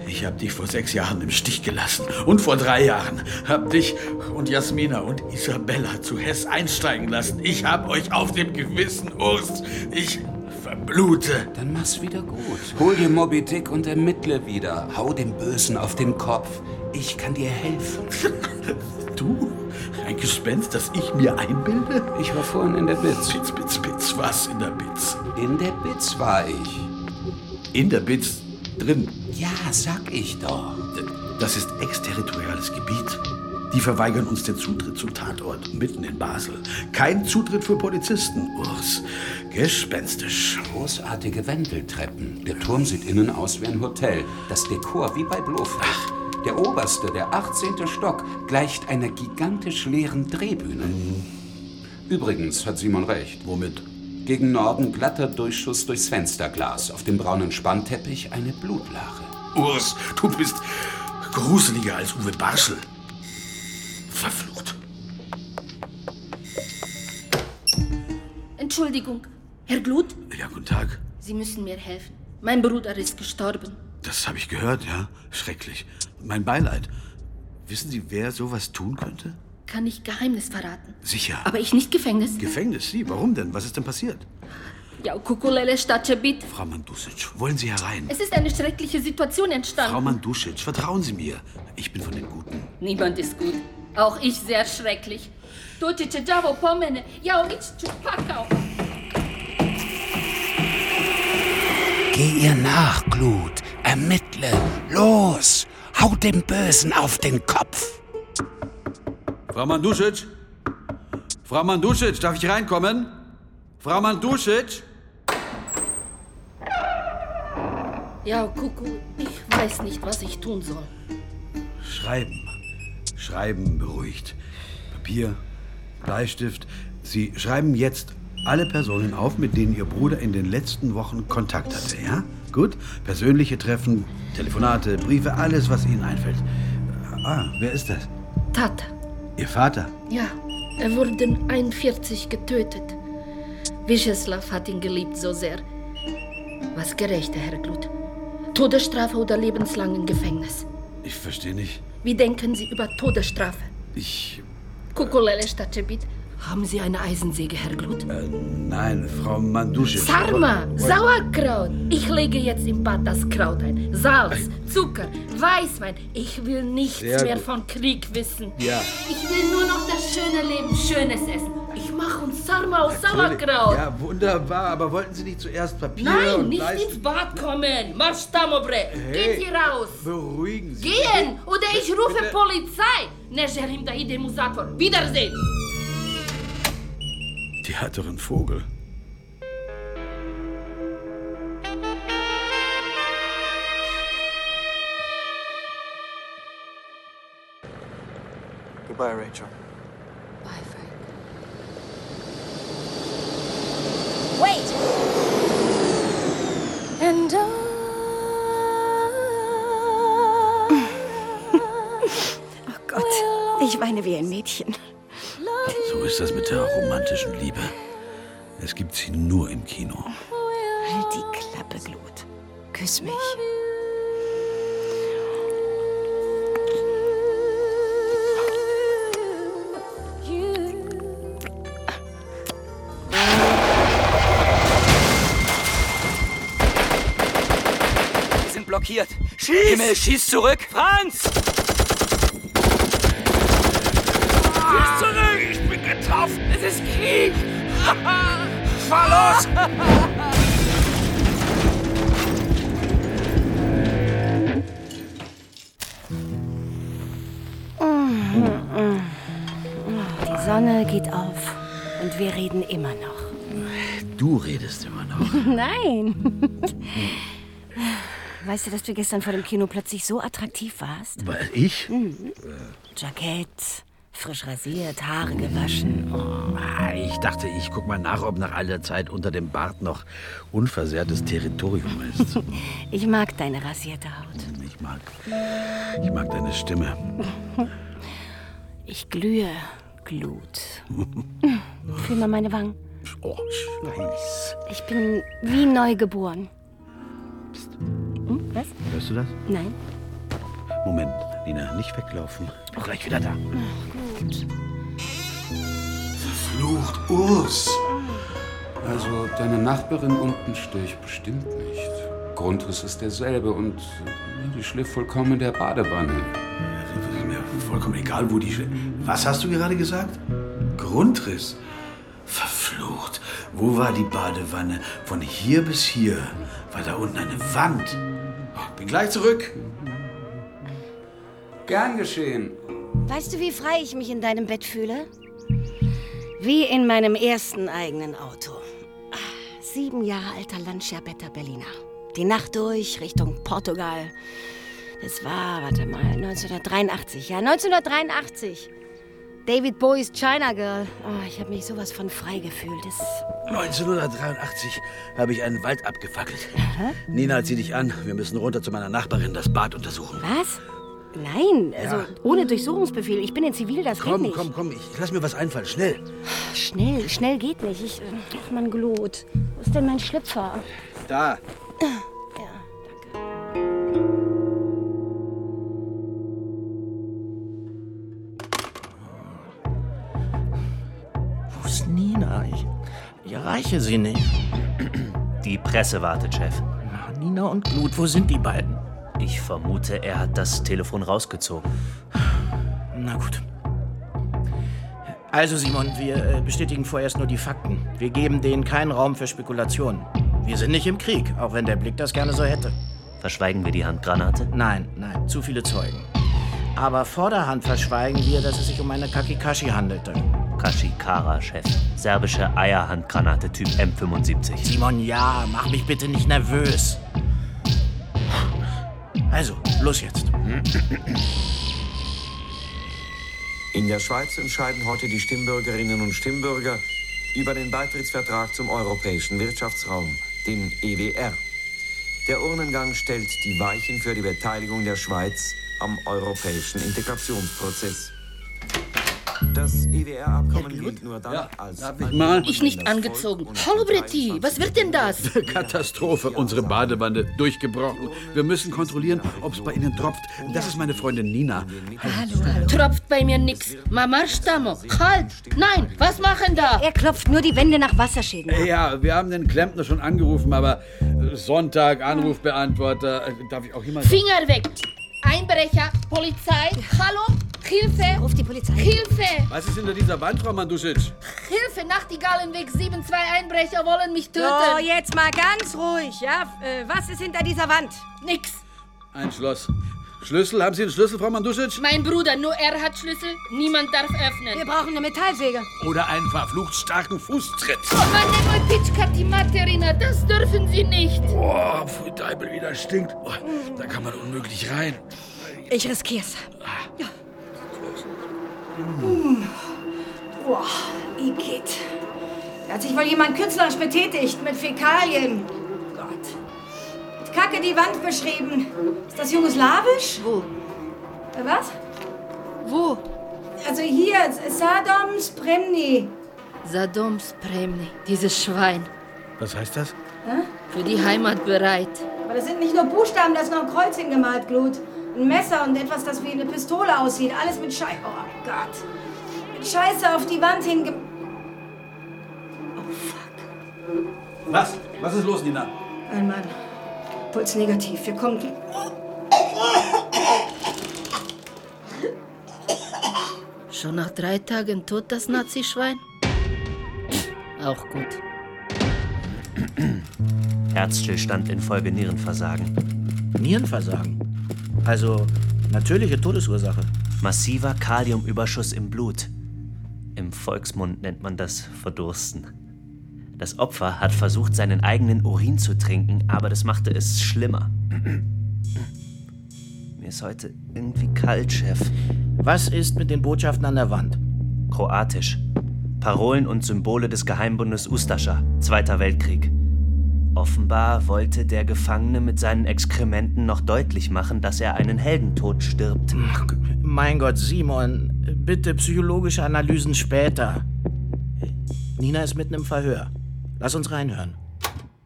Ich habe dich vor sechs Jahren im Stich gelassen. Und vor drei Jahren hab dich und Jasmina und Isabella zu Hess einsteigen lassen. Ich hab euch auf dem Gewissen, Urs. Ich verblute. Dann mach's wieder gut. Hol dir Moby Dick und ermittle wieder. Hau dem Bösen auf den Kopf. Ich kann dir helfen. <laughs> Du? Ein Gespenst, das ich mir einbilde? Ich war vorhin in der Bitz. Bitz, Bitz, Bitz. Was in der Bitz? In der Bitz war ich. In der Bitz drin? Ja, sag ich doch. Das ist exterritoriales Gebiet. Die verweigern uns den Zutritt zum Tatort mitten in Basel. Kein Zutritt für Polizisten, Urs. Gespenstisch. Großartige Wendeltreppen. Der Turm sieht innen aus wie ein Hotel. Das Dekor wie bei Blofeld. Der oberste, der 18. Stock, gleicht einer gigantisch leeren Drehbühne. Übrigens hat Simon recht. Womit? Gegen Norden glatter Durchschuss durchs Fensterglas. Auf dem braunen Spannteppich eine Blutlache. Urs, du bist gruseliger als Uwe Barschel. Verflucht. Entschuldigung, Herr Glut, Ja, guten Tag. Sie müssen mir helfen. Mein Bruder ist gestorben. Das habe ich gehört, ja. Schrecklich. Mein Beileid. Wissen Sie, wer sowas tun könnte? Kann ich Geheimnis verraten? Sicher. Aber ich nicht Gefängnis. Gefängnis? Sie? Warum denn? Was ist denn passiert? Ja, Kukulele Stadtgebiet. Frau Mandusic, wollen Sie herein? Es ist eine schreckliche Situation entstanden. Frau Mandusic, vertrauen Sie mir. Ich bin von den Guten. Niemand ist gut. Auch ich sehr schrecklich. Dotice Javo Pomene, ja und ich Chupakau. Geh ihr nach, Glut. Ermittle. Los. Hau dem Bösen auf den Kopf. Frau Mandusic? Frau Mandusic, darf ich reinkommen? Frau Mandusic? Ja, Kuku, ich weiß nicht, was ich tun soll. Schreiben. Schreiben beruhigt. Papier, Bleistift. Sie schreiben jetzt alle Personen auf, mit denen Ihr Bruder in den letzten Wochen Kontakt hatte, ja? Gut? Persönliche Treffen, Telefonate, Briefe, alles, was Ihnen einfällt. Ah, wer ist das? Tata, Ihr Vater? ja, er wurde 41 getötet. Wiszeslaw hat ihn geliebt so sehr. Was gerechter, Herr Glut? Todesstrafe oder lebenslangen Gefängnis? Ich verstehe nicht. Wie denken Sie über Todesstrafe? Ich. Kukulele Stadtgebiet. Haben Sie eine Eisensäge, Herr Glut? Äh, nein, Frau Mandusic. Sarma, Sauerkraut. Ich lege jetzt im Bad das Kraut ein. Salz, Zucker, Weißwein. Ich will nichts Sehr mehr gut. von Krieg wissen. Ja. Ich will nur noch das schöne Leben, Schönes essen. Ich mache uns Sarma aus Sauerkraut. Ja, wunderbar, aber wollten Sie nicht zuerst Papier Nein, und nicht Bleistift? ins Bad kommen. Marsch, Tamobre. Hey. Geht hier raus. Beruhigen Sie Gehen oder ich rufe Bitte. Polizei. Nejerim da ide Wiedersehen. Theaterin Vogel. Goodbye, Rachel. Wait! And <laughs> Oh Gott, ich weine wie ein Mädchen. So ist das mit der romantischen Liebe. Es gibt sie nur im Kino. Halt die Klappe, Glut. Küss mich. Wir sind blockiert. Schieß! Himmel, schieß zurück! Franz! Schieß zurück! Getroffen! Es ist Krieg! <laughs> Fahr los! Mhm. Sonne geht auf und wir reden immer noch. Du redest immer noch. <laughs> Nein. Weißt du, dass du gestern vor dem Kino plötzlich so attraktiv warst? Weil ich? Mhm. Jackett, frisch rasiert, Haare gewaschen. Ah, Ich dachte, ich guck mal nach, ob nach all der Zeit unter dem Bart noch unversehrtes Territorium ist. <laughs> Ich mag deine rasierte Haut. Ich mag, ich mag deine Stimme. Ich glühe Glut. Fühl mal meine Wangen. Oh, Scheiß. Ich bin wie neugeboren. Hm, was? Hörst du das? Nein. Moment, Nina, nicht weglaufen. Ich bin gleich wieder da. Gut. Verflucht, Urs. Also, deine Nachbarin unten störe ich bestimmt nicht. Grundriss ist derselbe und die schliff vollkommen in der Badewanne. Das ist mir vollkommen egal, wo die. Sch- Was hast du gerade gesagt? Grundriss. Verflucht. Wo war die Badewanne? Von hier bis hier war da unten eine Wand. Oh, bin gleich zurück. Gern geschehen. Weißt du, wie frei ich mich in deinem Bett fühle? Wie in meinem ersten eigenen Auto. Ah, Sieben Jahre alter Lancia Berliner. Die Nacht durch Richtung Portugal. Das war, warte mal, 1983. Ja, 1983. David Bowies China Girl. Oh, ich habe mich sowas von frei gefühlt. Das 1983 habe ich einen Wald abgefackelt. Nina, zieh dich an. Wir müssen runter zu meiner Nachbarin das Bad untersuchen. Was? Nein, also Ja. ohne Durchsuchungsbefehl. Ich bin in Zivil, das geht Komm, nicht. komm, komm. Ich lass mir was einfallen. Schnell. Schnell, schnell geht nicht. Ich, ach, man Glut. Wo ist denn mein Schlüpfer? Da. Wo ist Nina? Ich, ich erreiche sie nicht. Die Presse wartet, Chef. Na, Nina und Glut, wo sind die beiden? Ich vermute, er hat das Telefon rausgezogen. Na gut. Also, Simon, wir äh, bestätigen vorerst nur die Fakten. Wir geben denen keinen Raum für Spekulationen. Wir sind nicht im Krieg, auch wenn der Blick das gerne so hätte. Verschweigen wir die Handgranate? Nein, nein, zu viele Zeugen. Aber vorderhand verschweigen wir, dass es sich um eine Kakikashi handelte. Kashikara, Chef. Serbische Eierhandgranate Typ M75. Simon, ja, mach mich bitte nicht nervös. Los jetzt. In der Schweiz entscheiden heute die Stimmbürgerinnen und Stimmbürger über den Beitrittsvertrag zum Europäischen Wirtschaftsraum, dem EWR. Der Urnengang stellt die Weichen für die Beteiligung der Schweiz am europäischen Integrationsprozess. Das EWR-Abkommen gilt nur dann als... ich mal? Ich nicht angezogen. Hallo, Bretti, was wird denn das? Katastrophe. Unsere Badewanne durchgebrochen. Wir müssen kontrollieren, ob es bei Ihnen tropft. Das ist meine Freundin Nina. Hallo, hallo. Tropft bei mir nix. Mama Stamo. Halt! Nein, was machen da? Er klopft nur die Wände nach Wasserschäden ab. Ja, wir haben den Klempner schon angerufen, aber Sonntag, Anrufbeantworter. Äh, Darf ich auch jemand. Finger weg! Einbrecher, Polizei, hallo, Hilfe! Ruf die Polizei. Hilfe! Was ist hinter dieser Wand, Frau Mandusic? Hilfe, Nachtigallenweg 7, zwei Einbrecher wollen mich töten. So, jetzt mal ganz ruhig, ja? Äh, was ist hinter dieser Wand? Nix. Ein Schloss. Schlüssel? Haben Sie einen Schlüssel, Frau Mandusic? Mein Bruder, nur er hat Schlüssel, niemand darf öffnen. Wir brauchen eine Metallsäge. Oder einen verflucht starken Fußtritt? Oh Mann, nemoj pička ti materina, das dürfen Sie nicht. Boah, pfui Deibel, wie das stinkt. Oh, da kann man unmöglich rein. Ich riskier's. Hm. Boah, Igitt. Da hat sich wohl jemand künstlerisch betätigt mit Fäkalien. Gott. Kacke die Wand beschrieben. Ist das jugoslawisch? Wo? Äh, Was? Wo? Also hier, Sadom Spremni. Sadom Spremni, dieses Schwein. Was heißt das? Hä? Für die Heimat bereit. Aber das sind nicht nur Buchstaben, da ist noch ein Kreuz hingemalt, Glut. Ein Messer und etwas, das wie eine Pistole aussieht. Alles mit Scheiße. Oh Gott. Mit Scheiße auf die Wand hinge... Was? Was ist los, Nina? Ein Mann. Puls negativ. Wir kommen. Schon nach drei Tagen tot, das Nazischwein? Auch gut. Herzstillstand infolge Nierenversagen. Nierenversagen? Also natürliche Todesursache. Massiver Kaliumüberschuss im Blut. Im Volksmund nennt man das Verdursten. Das Opfer hat versucht, seinen eigenen Urin zu trinken, aber das machte es schlimmer. <clears throat> Mir ist heute irgendwie kalt, Chef. Was ist mit den Botschaften an der Wand? Kroatisch. Parolen und Symbole des Geheimbundes Ustascha, Zweiter Weltkrieg. Offenbar wollte der Gefangene mit seinen Exkrementen noch deutlich machen, dass er einen Heldentod stirbt. Mein Gott, Simon, bitte psychologische Analysen später. Nina ist mitten im Verhör. Lass uns reinhören.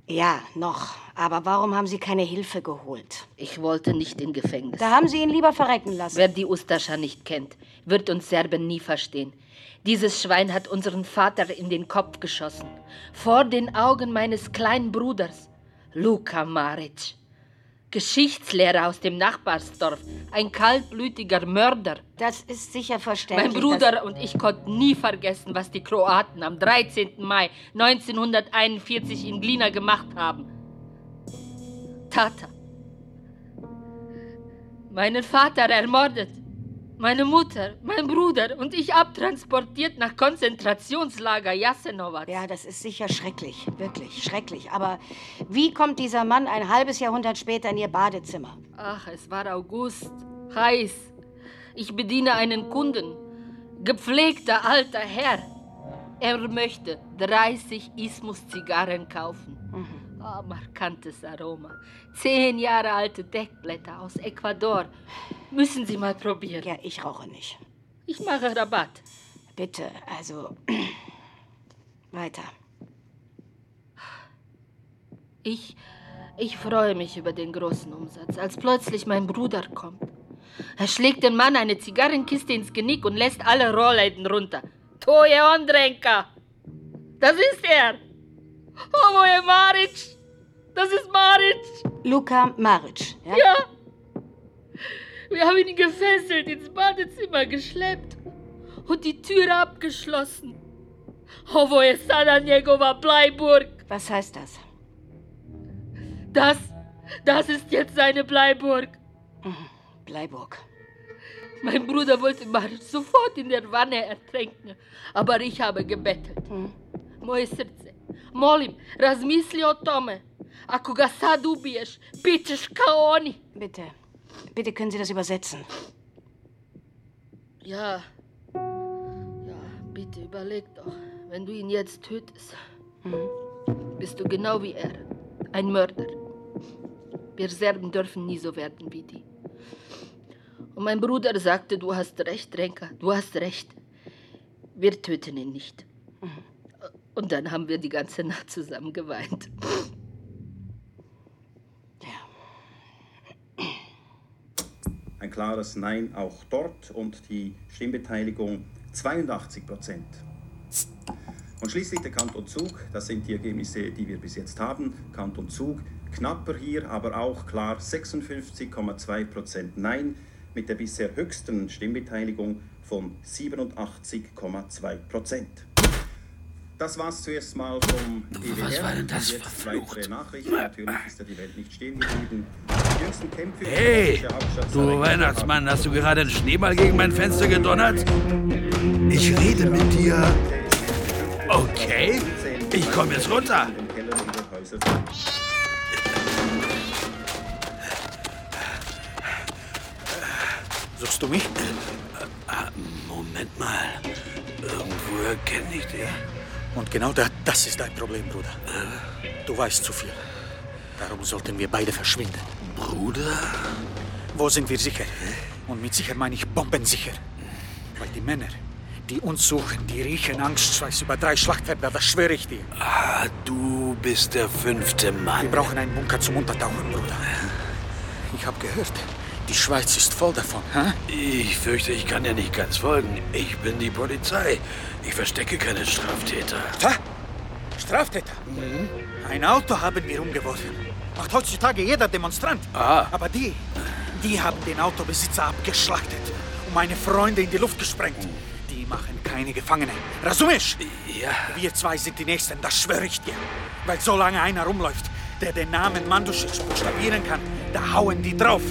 Ja, noch. Aber warum haben Sie keine Hilfe geholt? Ich wollte nicht in Gefängnis. Da haben Sie ihn lieber verrecken lassen. Wer die Ustascha nicht kennt, wird uns Serben nie verstehen. Dieses Schwein hat unseren Vater in den Kopf geschossen. Vor den Augen meines kleinen Bruders, Luka Maric. Geschichtslehrer aus dem Nachbarsdorf. Ein kaltblütiger Mörder. Das ist sicher verständlich. Mein Bruder und ich konnten nie vergessen, was die Kroaten am 13. Mai 1941 in Glina gemacht haben. Tata. Meinen Vater ermordet. Meine Mutter, mein Bruder und ich abtransportiert nach Konzentrationslager Jasenovac. Ja, das ist sicher schrecklich, wirklich schrecklich. Aber wie kommt dieser Mann ein halbes Jahrhundert später in Ihr Badezimmer? Ach, es war August. Heiß. Ich bediene einen Kunden. Gepflegter alter Herr. Er möchte 30 Ismus-Zigarren kaufen. Oh, markantes Aroma. Zehn Jahre alte Deckblätter aus Ecuador. Müssen Sie mal probieren. Ja, ich rauche nicht. Ich mache Rabatt. Bitte, also. <clears throat> Weiter. Ich, ich freue mich über den großen Umsatz, als plötzlich mein Bruder kommt. Er schlägt dem Mann eine Zigarrenkiste ins Genick und lässt alle Rohrläden runter. Toje Ondrenka! Das ist er! Ovo je Maric! Das ist Maric! Luka Maric, ja? Ja! Wir haben ihn gefesselt, ins Badezimmer geschleppt und die Tür abgeschlossen. Ovo je sada njegova Bleiburg. Was heißt das? Das, das ist jetzt seine Bleiburg. Bleiburg. Mein Bruder wollte Maric sofort in der Wanne ertränken, aber ich habe gebettelt. Moje srce, molim, razmisli o tome. Ako ga sad ubiješ, bit ćeš kao oni. Bitte, bitte können Sie das übersetzen. Ja. Ja, bitte überleg doch. Wenn du ihn jetzt tötest, bist du genau wie er. Ein Mörder. Wir Serben dürfen nie so werden wie die. Und mein Bruder sagte, du hast recht, Renka, du hast recht. Wir töten ihn nicht. Und dann haben wir die ganze Nacht zusammen geweint. Ein klares Nein auch dort und die Stimmbeteiligung 82 Prozent. Und schließlich der Kanton Zug, das sind die Ergebnisse, die wir bis jetzt haben. Kanton Zug, knapper hier, aber auch klar 56,2 Prozent Nein mit der bisher höchsten Stimmbeteiligung von 87,2 Prozent. Das war's zuerst mal vom EWR. Was war denn das Jetzt verflucht? weitere Nachrichten. Natürlich ist ja die Welt nicht stehen geblieben. Die jüngsten Kämpfe Hey, du Weihnachtsmann, hast du gerade einen Schneeball gegen mein Fenster gedonnert? Ich rede mit dir. Okay, ich komme jetzt runter. Suchst du mich? Moment mal. Irgendwo erkenne ich dich. Und genau da, das ist dein Problem, Bruder. Du weißt zu viel. Darum sollten wir beide verschwinden. Bruder? Wo sind wir sicher? Und mit sicher meine ich bombensicher. Weil die Männer, die uns suchen, die riechen Angstschweiß über drei Schlachtfelder, das schwöre ich dir. Ah, du bist der fünfte Mann. Wir brauchen einen Bunker zum Untertauchen, Bruder. Ich habe gehört, die Schweiz ist voll davon. Hä? Ich fürchte, ich kann dir nicht ganz folgen. Ich bin die Polizei. Ich verstecke keine Straftäter. Ha? Straftäter? Ein Auto haben wir umgeworfen. Macht heutzutage jeder Demonstrant. Ah. Aber die, die haben den Autobesitzer abgeschlachtet und meine Freunde in die Luft gesprengt. Die machen keine Gefangene. Rasumisch? Ja. Wir zwei sind die Nächsten, das schwöre ich dir. Weil solange einer rumläuft, der den Namen Mandusic buchstabieren kann, da hauen die drauf.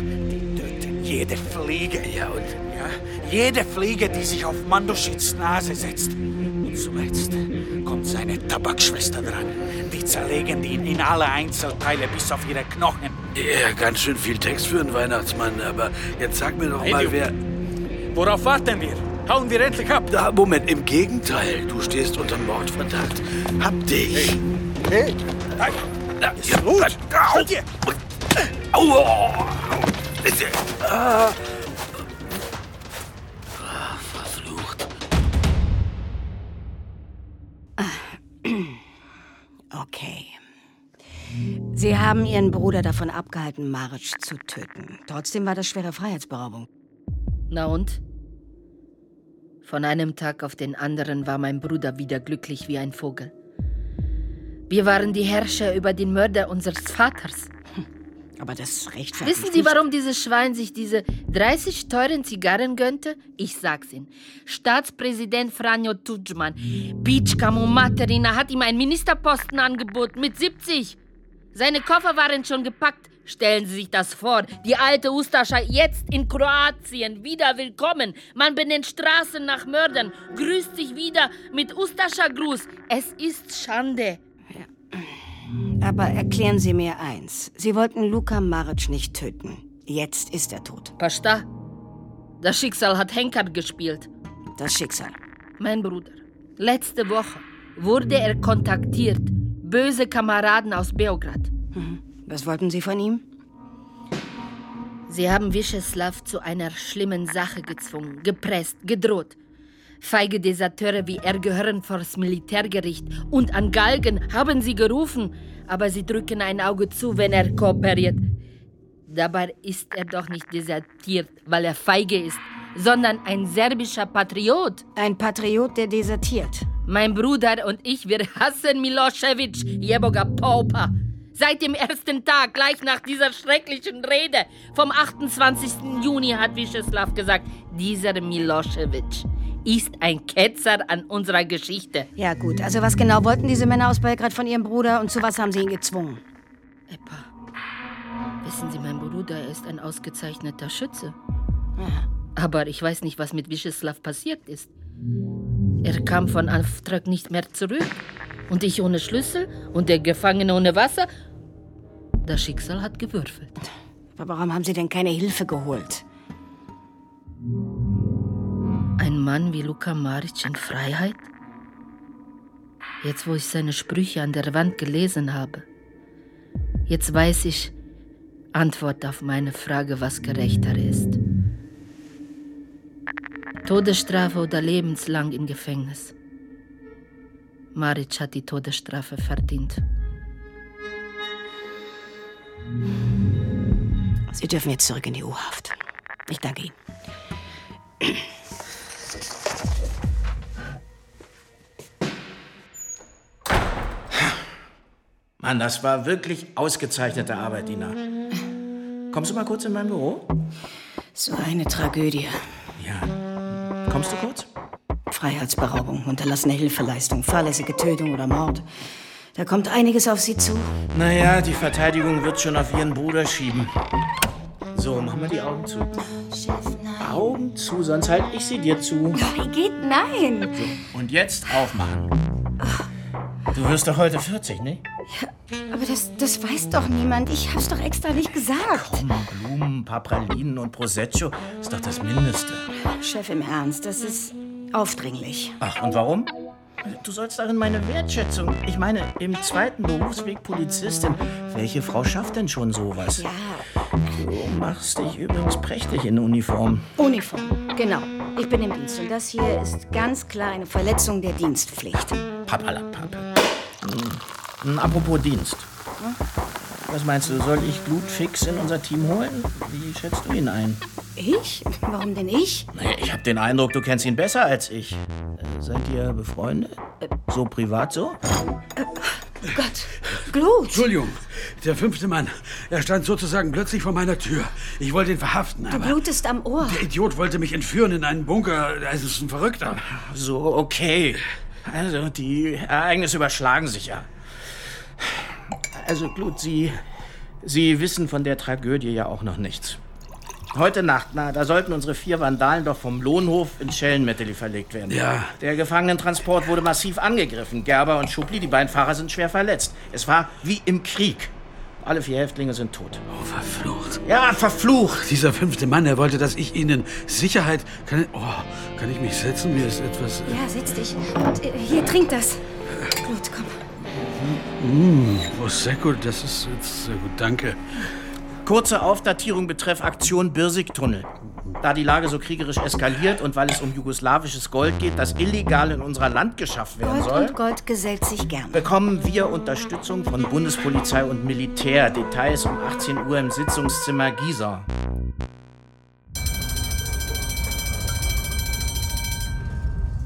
Jede Fliege. Ja, und? Ja? Jede Fliege, die sich auf Mandoschits Nase setzt. Und zuletzt kommt seine Tabakschwester dran. Die zerlegen ihn in alle Einzelteile bis auf ihre Knochen. Ja, ganz schön viel Text für einen Weihnachtsmann, aber jetzt sag mir doch Hey, mal, wer... Worauf warten wir? Hauen wir endlich ab! Da, Moment, im Gegenteil. Du stehst unter Mordverdacht. Hab dich. Hey! Da, Ist gut! Au! dir! Ah. Ah, Verflucht. <clears throat> Okay. Sie haben Ihren Bruder davon abgehalten, Maric zu töten. Trotzdem war das schwere Freiheitsberaubung. Na und? Von einem Tag auf den anderen war mein Bruder wieder glücklich wie ein Vogel. Wir waren die Herrscher über den Mörder unseres Vaters. Aber das rechtfertigt Wissen Sie, warum dieses Schwein sich diese 30 teuren Zigarren gönnte? Ich sag's Ihnen. Staatspräsident Franjo Tudjman, Pichka Materina, hat ihm einen Ministerposten angeboten mit 70. Seine Koffer waren schon gepackt. Stellen Sie sich das vor. Die alte Ustascha jetzt in Kroatien. Wieder willkommen. Man benennt Straßen nach Mördern. Grüßt sich wieder mit Ustascha-Gruß. Es ist Schande. Aber erklären Sie mir eins. Sie wollten Luka Maric nicht töten. Jetzt ist er tot. Pasta. Das Schicksal hat Henker gespielt. Das Schicksal. Mein Bruder. Letzte Woche wurde er kontaktiert. Böse Kameraden aus Beograd. Was wollten Sie von ihm? Sie haben Wischeslaw zu einer schlimmen Sache gezwungen, gepresst, gedroht. Feige Deserteure wie er gehören vors Militärgericht und an Galgen haben sie gerufen, aber sie drücken ein Auge zu, wenn er kooperiert. Dabei ist er doch nicht desertiert, weil er feige ist, sondern ein serbischer Patriot. Ein Patriot, der desertiert. Mein Bruder und ich, wir hassen Milosevic, Jeboga Popa. Seit dem ersten Tag, gleich nach dieser schrecklichen Rede vom 28. Juni, hat Wischeslaw gesagt, dieser Milosevic ist ein Ketzer an unserer Geschichte. Ja gut, also was genau wollten diese Männer aus Belgrad von ihrem Bruder und zu was haben sie ihn gezwungen? Wissen Sie, mein Bruder, er ist ein ausgezeichneter Schütze. Aber ich weiß nicht, was mit Wischeslaw passiert ist. Er kam von Auftrag nicht mehr zurück. Und ich ohne Schlüssel und der Gefangene ohne Wasser. Das Schicksal hat gewürfelt. Aber warum haben Sie denn keine Hilfe geholt? Ein Mann wie Luka Maric in Freiheit? Jetzt, wo ich seine Sprüche an der Wand gelesen habe. Jetzt weiß ich Antwort auf meine Frage, was gerechter ist. Todesstrafe oder lebenslang im Gefängnis. Maric hat die Todesstrafe verdient. Sie dürfen jetzt zurück in die U-Haft. Ich danke Ihnen. Mann, das war wirklich ausgezeichnete Arbeit, Dina. Kommst du mal kurz in mein Büro? So eine Tragödie. Ja. Kommst du kurz? Freiheitsberaubung, unterlassene Hilfeleistung, fahrlässige Tötung oder Mord. Da kommt einiges auf Sie zu. Naja, die Verteidigung wird schon auf ihren Bruder schieben. So, mach mal die Augen zu. Augen zu, sonst halte ich sie dir zu. Wie geht nein? Und jetzt aufmachen. Du wirst doch heute 40, ne? Aber das, das weiß doch niemand. Ich hab's doch extra nicht gesagt. Komm, Blumen, ein paar Pralinen und Prosecco ist doch das Mindeste. Chef, im Ernst, das ist aufdringlich. Ach, und warum? Du sollst darin meine Wertschätzung. Ich meine, im zweiten Berufsweg Polizistin. Welche Frau schafft denn schon sowas? Ja. Du machst dich übrigens prächtig in Uniform. Uniform, genau. Ich bin im Dienst und das hier ist ganz klar eine Verletzung der Dienstpflicht. Papperlapappe. Hm, apropos Dienst. Was meinst du, soll ich Glutfix in unser Team holen? Wie schätzt du ihn ein? Ich? Warum denn ich? Naja, ich habe den Eindruck, du kennst ihn besser als ich. Seid ihr befreundet? So privat so? Gott, Glut! Entschuldigung, der fünfte Mann. Er stand sozusagen plötzlich vor meiner Tür. Ich wollte ihn verhaften, Du aber blutest am Ohr. der Idiot wollte mich entführen in einen Bunker. Es ist ein Verrückter. So, okay. Also, die Ereignisse überschlagen sich ja. Also, Glut, Sie, Sie wissen von der Tragödie ja auch noch nichts. Heute Nacht, na, da sollten unsere vier Vandalen doch vom Lohnhof ins Schellenmetteli verlegt werden. Ja. Der Gefangenentransport wurde massiv angegriffen. Gerber und Schupli, die beiden Fahrer, sind schwer verletzt. Es war wie im Krieg. Alle vier Häftlinge sind tot. Oh, verflucht. Ja, verflucht. Dieser fünfte Mann, er wollte, dass ich Ihnen Sicherheit... Kann, oh, kann ich mich setzen? Mir ist etwas... äh, Ja, setz dich. Und, äh, hier, trink das. Blut, komm. Mmh, Prosecco, das ist jetzt sehr gut, danke. Kurze Aufdatierung betreff Aktion Birsigtunnel. Da die Lage so kriegerisch eskaliert und weil es um jugoslawisches Gold geht, das illegal in unser Land geschafft werden Gold soll, und Gold gesellt sich gern. bekommen wir Unterstützung von Bundespolizei und Militär. Details um 18 Uhr im Sitzungszimmer Gieser.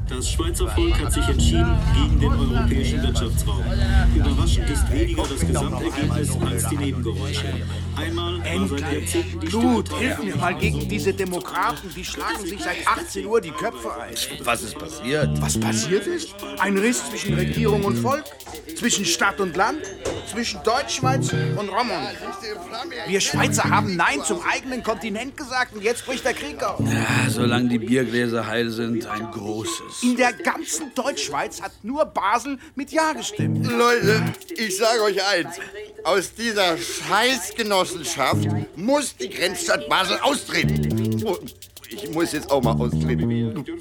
Das Schweizer Volk hat sich entschieden gegen den europäischen Wirtschaftsraum. Überraschend ist weniger das Gesamtergebnis als die Nebengeräusche. Einmal war seit Jahrzehnten die Blut, Stimme hilf mir mal gegen diese Demokraten. Die schlagen sich seit 18 Uhr die Köpfe ein. Was ist passiert? Was passiert ist? Ein Riss zwischen Regierung und Volk, zwischen Stadt und Land, zwischen Deutschschweiz und Rommern. Wir Schweizer haben Nein zum eigenen Kontinent gesagt und jetzt bricht der Krieg aus. Ja, solange die Biergläser heil sind, ein großes. In der ganzen Deutschschweiz hat nur Basel mit Ja gestimmt. Leute, ich sage euch eins. Aus dieser Scheißgenossenschaft muss die Grenzstadt Basel austreten. Und ich muss jetzt auch mal austreten.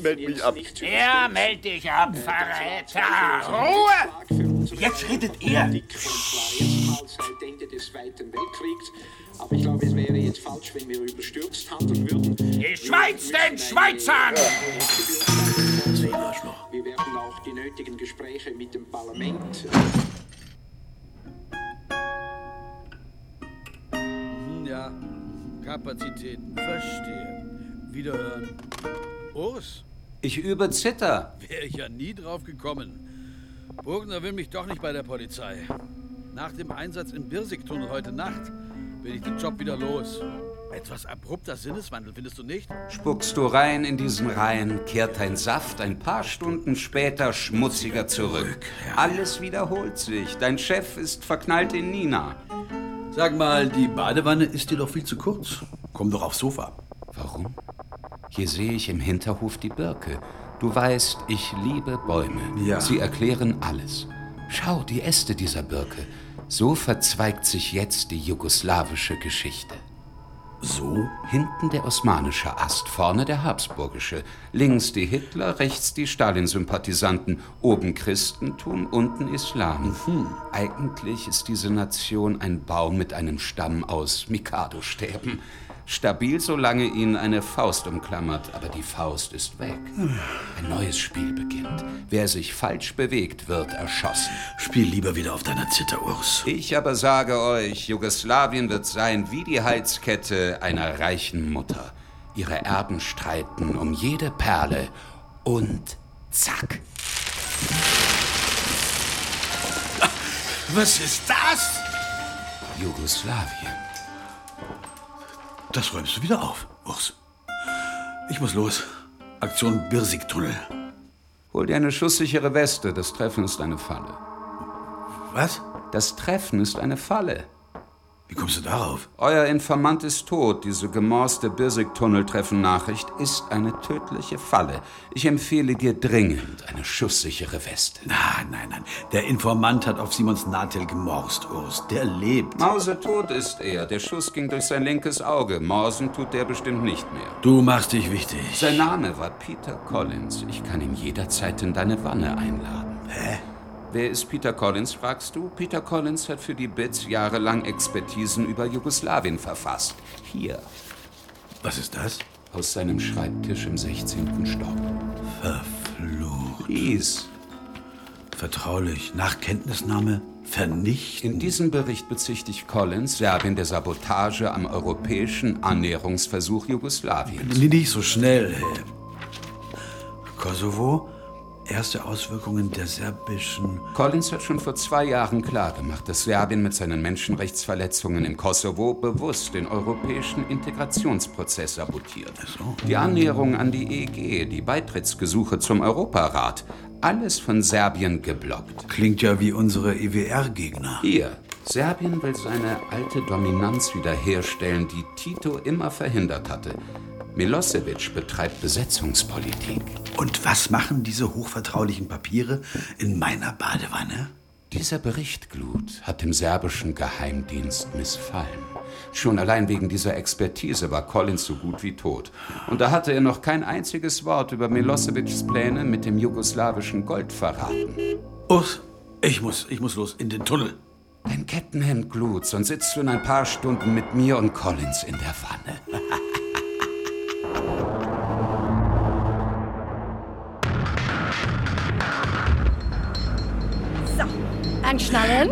Meld mich ab. Ja, meld dich ab, Verräter! Ruhe! Jetzt redet er. Seit Ende des Zweiten Weltkriegs. Aber ich glaube, es wäre jetzt falsch, wenn wir überstürzt handeln würden. Die Schweiz den Schweizern! Die nötigen Gespräche mit dem Parlament. Ja, Kapazitäten, verstehe. Wiederhören. Urs, Ich übe Zitter. wäre ich ja nie drauf gekommen. Burgner will mich doch nicht bei der Polizei. Nach dem Einsatz im Birsigtunnel heute Nacht bin ich den Job wieder los. Etwas abrupter Sinneswandel, findest du nicht? Spuckst du rein in diesen Rhein, kehrt dein Saft ein paar Stunden später schmutziger zurück. Alles wiederholt sich. Dein Chef ist verknallt in Nina. Sag mal, die Badewanne ist dir doch viel zu kurz. Komm doch aufs Sofa. Warum? Hier sehe ich im Hinterhof die Birke. Du weißt, ich liebe Bäume. Ja. Sie erklären alles. Schau, die Äste dieser Birke. So verzweigt sich jetzt die jugoslawische Geschichte. So? Hinten der osmanische Ast, vorne der habsburgische. Links die Hitler, rechts die Stalin-Sympathisanten. Oben Christentum, unten Islam. Eigentlich ist diese Nation ein Baum mit einem Stamm aus Mikado-Stäben. Stabil, solange ihn eine Faust umklammert, aber die Faust ist weg. Ein neues Spiel beginnt. Wer sich falsch bewegt, wird erschossen. Spiel lieber wieder auf deiner Zither, Urs. Ich aber sage euch, Jugoslawien wird sein wie die Heizkette einer reichen Mutter. Ihre Erben streiten um jede Perle und zack. Was ist das? Jugoslawien. Das räumst du wieder auf, Urs. Ich muss los. Aktion Birsigtunnel. Hol dir eine schusssichere Weste. Das Treffen ist eine Falle. Was? Das Treffen ist eine Falle. Wie kommst du darauf? Euer Informant ist tot. Diese gemorste Birsigtunnel-Treffen-Nachricht ist eine tödliche Falle. Ich empfehle dir dringend eine schusssichere Weste. Nein, nein, nein. Der Informant hat auf Simons Natel gemorst, Urs. Der lebt. Mausetot ist er. Der Schuss ging durch sein linkes Auge. Morsen tut der bestimmt nicht mehr. Du machst dich wichtig. Sein Name war Peter Collins. Ich kann ihn jederzeit in deine Wanne einladen. Hä? Wer ist Peter Collins, fragst du? Peter Collins hat für die BITS jahrelang Expertisen über Jugoslawien verfasst. Hier. Was ist das? Aus seinem Schreibtisch im 16. Stock. Verflucht. Lies. Vertraulich. Nach Kenntnisnahme vernichten. In diesem Bericht bezichtigt Collins Serbien der Sabotage am europäischen Annäherungsversuch Jugoslawiens. Nicht so schnell. Kosovo? Erste Auswirkungen der serbischen. Collins hat schon vor zwei Jahren klargemacht, dass Serbien mit seinen Menschenrechtsverletzungen im Kosovo bewusst den europäischen Integrationsprozess sabotiert. Die Annäherung an die EG, die Beitrittsgesuche zum Europarat, alles von Serbien geblockt. Klingt ja wie unsere EWR-Gegner. Hier, Serbien will seine alte Dominanz wiederherstellen, die Tito immer verhindert hatte. Milosevic betreibt Besetzungspolitik. Und was machen diese hochvertraulichen Papiere in meiner Badewanne? Dieser Bericht, Glut, hat dem serbischen Geheimdienst missfallen. Schon allein wegen dieser Expertise war Collins so gut wie tot. Und da hatte er noch kein einziges Wort über Milosevics Pläne mit dem jugoslawischen Gold verraten. Urs, ich muss, ich muss los in den Tunnel. Dein Kettenhemd, Glut, sonst sitzt du in ein paar Stunden mit mir und Collins in der Wanne. <laughs> anschnallen.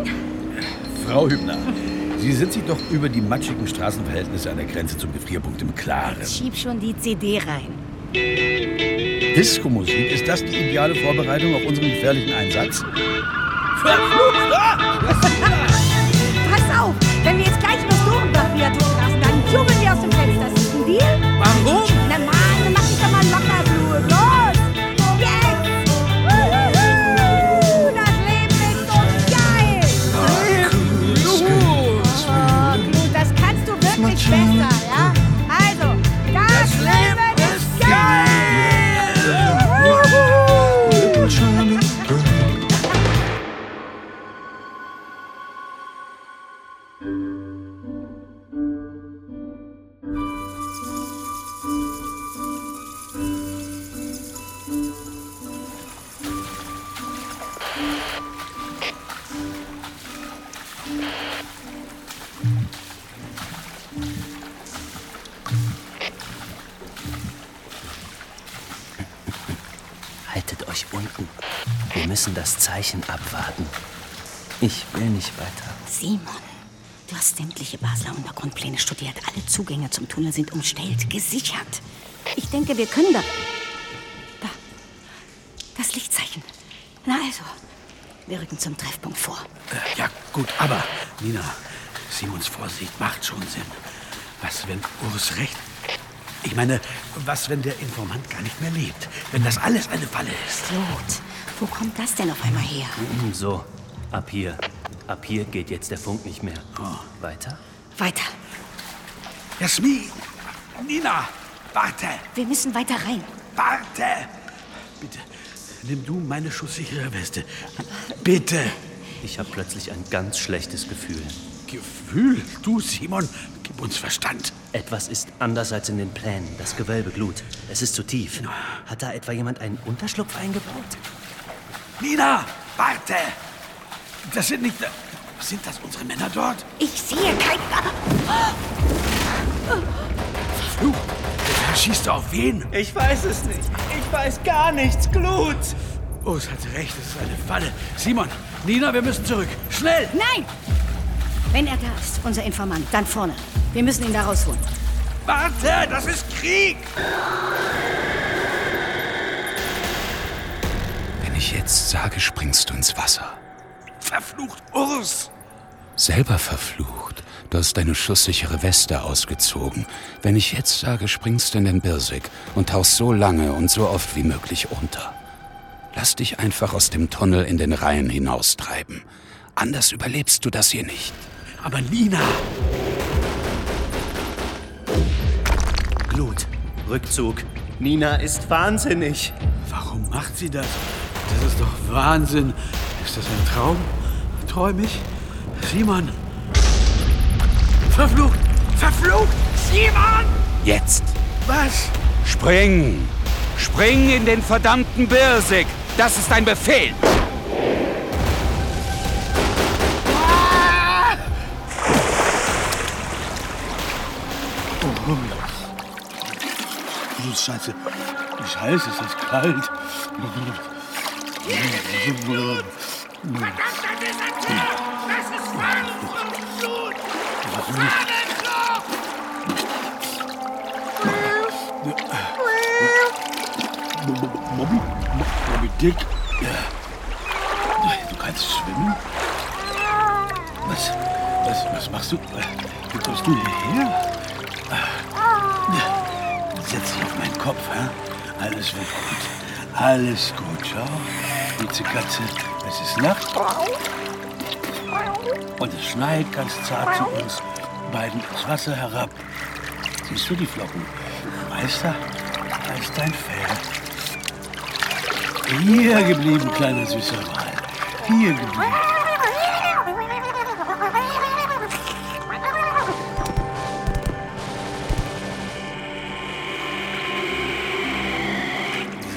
Frau Hübner, Sie sind sich doch über die matschigen Straßenverhältnisse an der Grenze zum Gefrierpunkt im Klaren. Schieb schon die CD rein. Disco-Musik, ist das die ideale Vorbereitung auf unseren gefährlichen Einsatz? Pass Haltet euch unten. Wir müssen das Zeichen abwarten. Ich will nicht weiter. Simon, du hast sämtliche Basler Untergrundpläne studiert. Alle Zugänge zum Tunnel sind umstellt, gesichert. Ich denke, wir können da. Da. Das Lichtzeichen. Na also, wir rücken zum Treffpunkt vor. Äh, ja, gut, aber, Nina, Simons Vorsicht macht schon Sinn. Was, wenn Urs recht... Ich meine, was, wenn der Informant gar nicht mehr lebt? Wenn das alles eine Falle ist? Lot, wo kommt das denn auf einmal her? Mm, So, ab hier. Ab hier geht jetzt der Funk nicht mehr. Weiter? Weiter. Jasmin! Nina! Warte! Wir müssen weiter rein. Warte! Bitte, nimm du meine schusssichere Weste. Bitte! Ich habe plötzlich ein ganz schlechtes Gefühl. Gefühl? Du, Simon, gib uns Verstand. Etwas ist anders als in den Plänen. Das Gewölbe glut. Es ist zu tief. Hat da etwa jemand einen Unterschlupf eingebaut? Nina! Warte! Das sind nicht... Sind das unsere Männer dort? Ich sehe kein... Verflucht! Wer schießt auf wen? Ich weiß es nicht. Ich weiß gar nichts. Glut! Oh, es hatte recht, es ist eine Falle. Simon, Nina, wir müssen zurück. Schnell! Nein! Wenn er da ist, unser Informant, dann vorne. Wir müssen ihn da rausholen. Warte, das ist Krieg! Wenn ich jetzt sage, springst du ins Wasser. Verflucht Urs! Selber verflucht. Du hast deine schusssichere Weste ausgezogen. Wenn ich jetzt sage, springst du in den Birsig und tauchst so lange und so oft wie möglich unter. Lass dich einfach aus dem Tunnel in den Rhein hinaustreiben. Anders überlebst du das hier nicht. Aber Nina! Glut. Rückzug. Nina ist wahnsinnig. Warum macht sie das? Das ist doch Wahnsinn. Ist das ein Traum? Träum ich? Simon! Verflucht! Verflucht! Simon! Jetzt! Was? Spring! Spring in den verdammten Birsig! Das ist ein Befehl! Oh, Scheiße. Scheiße, ist das kalt. Bobby, Bobby Dick. Du kannst schwimmen? Was, was, was machst du? Wie kommst du hierher? Setz dich auf meinen Kopf, hä? Alles wird gut. Alles gut, schau. Katze, es ist Nacht. Und es schneit ganz zart zu uns beiden ins Wasser herab. Siehst du die Flocken? Meister, da ist dein Fell. Hier geblieben, kleiner süßer Wal. Hier geblieben.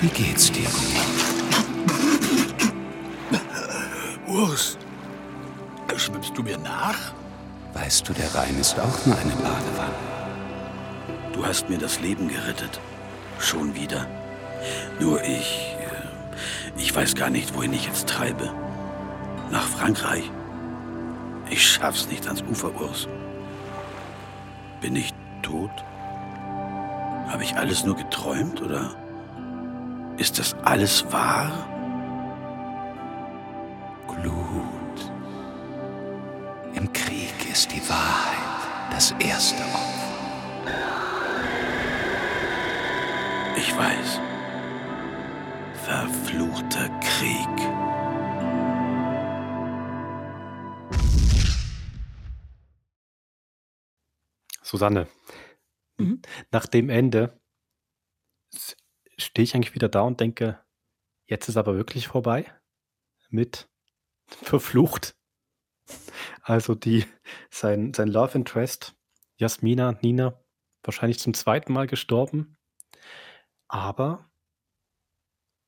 Wie geht's dir? Urs, schwimmst du mir nach? Weißt du, der Rhein ist auch nur eine Badewanne. Du hast mir das Leben gerettet. Schon wieder. Nur ich. äh, Ich weiß gar nicht, wohin ich jetzt treibe. Nach Frankreich. Ich schaff's nicht ans Ufer, Urs. Bin ich tot? Habe ich alles nur geträumt oder ist das alles wahr? Glut. Im Krieg ist die Wahrheit das erste Opfer. Ich weiß. Verfluchter Krieg. Susanne, nach dem Ende stehe ich eigentlich wieder da und denke, jetzt ist aber wirklich vorbei mit verflucht. Also die, sein, sein Love Interest, Jasmina, Nina, wahrscheinlich zum zweiten Mal gestorben. Aber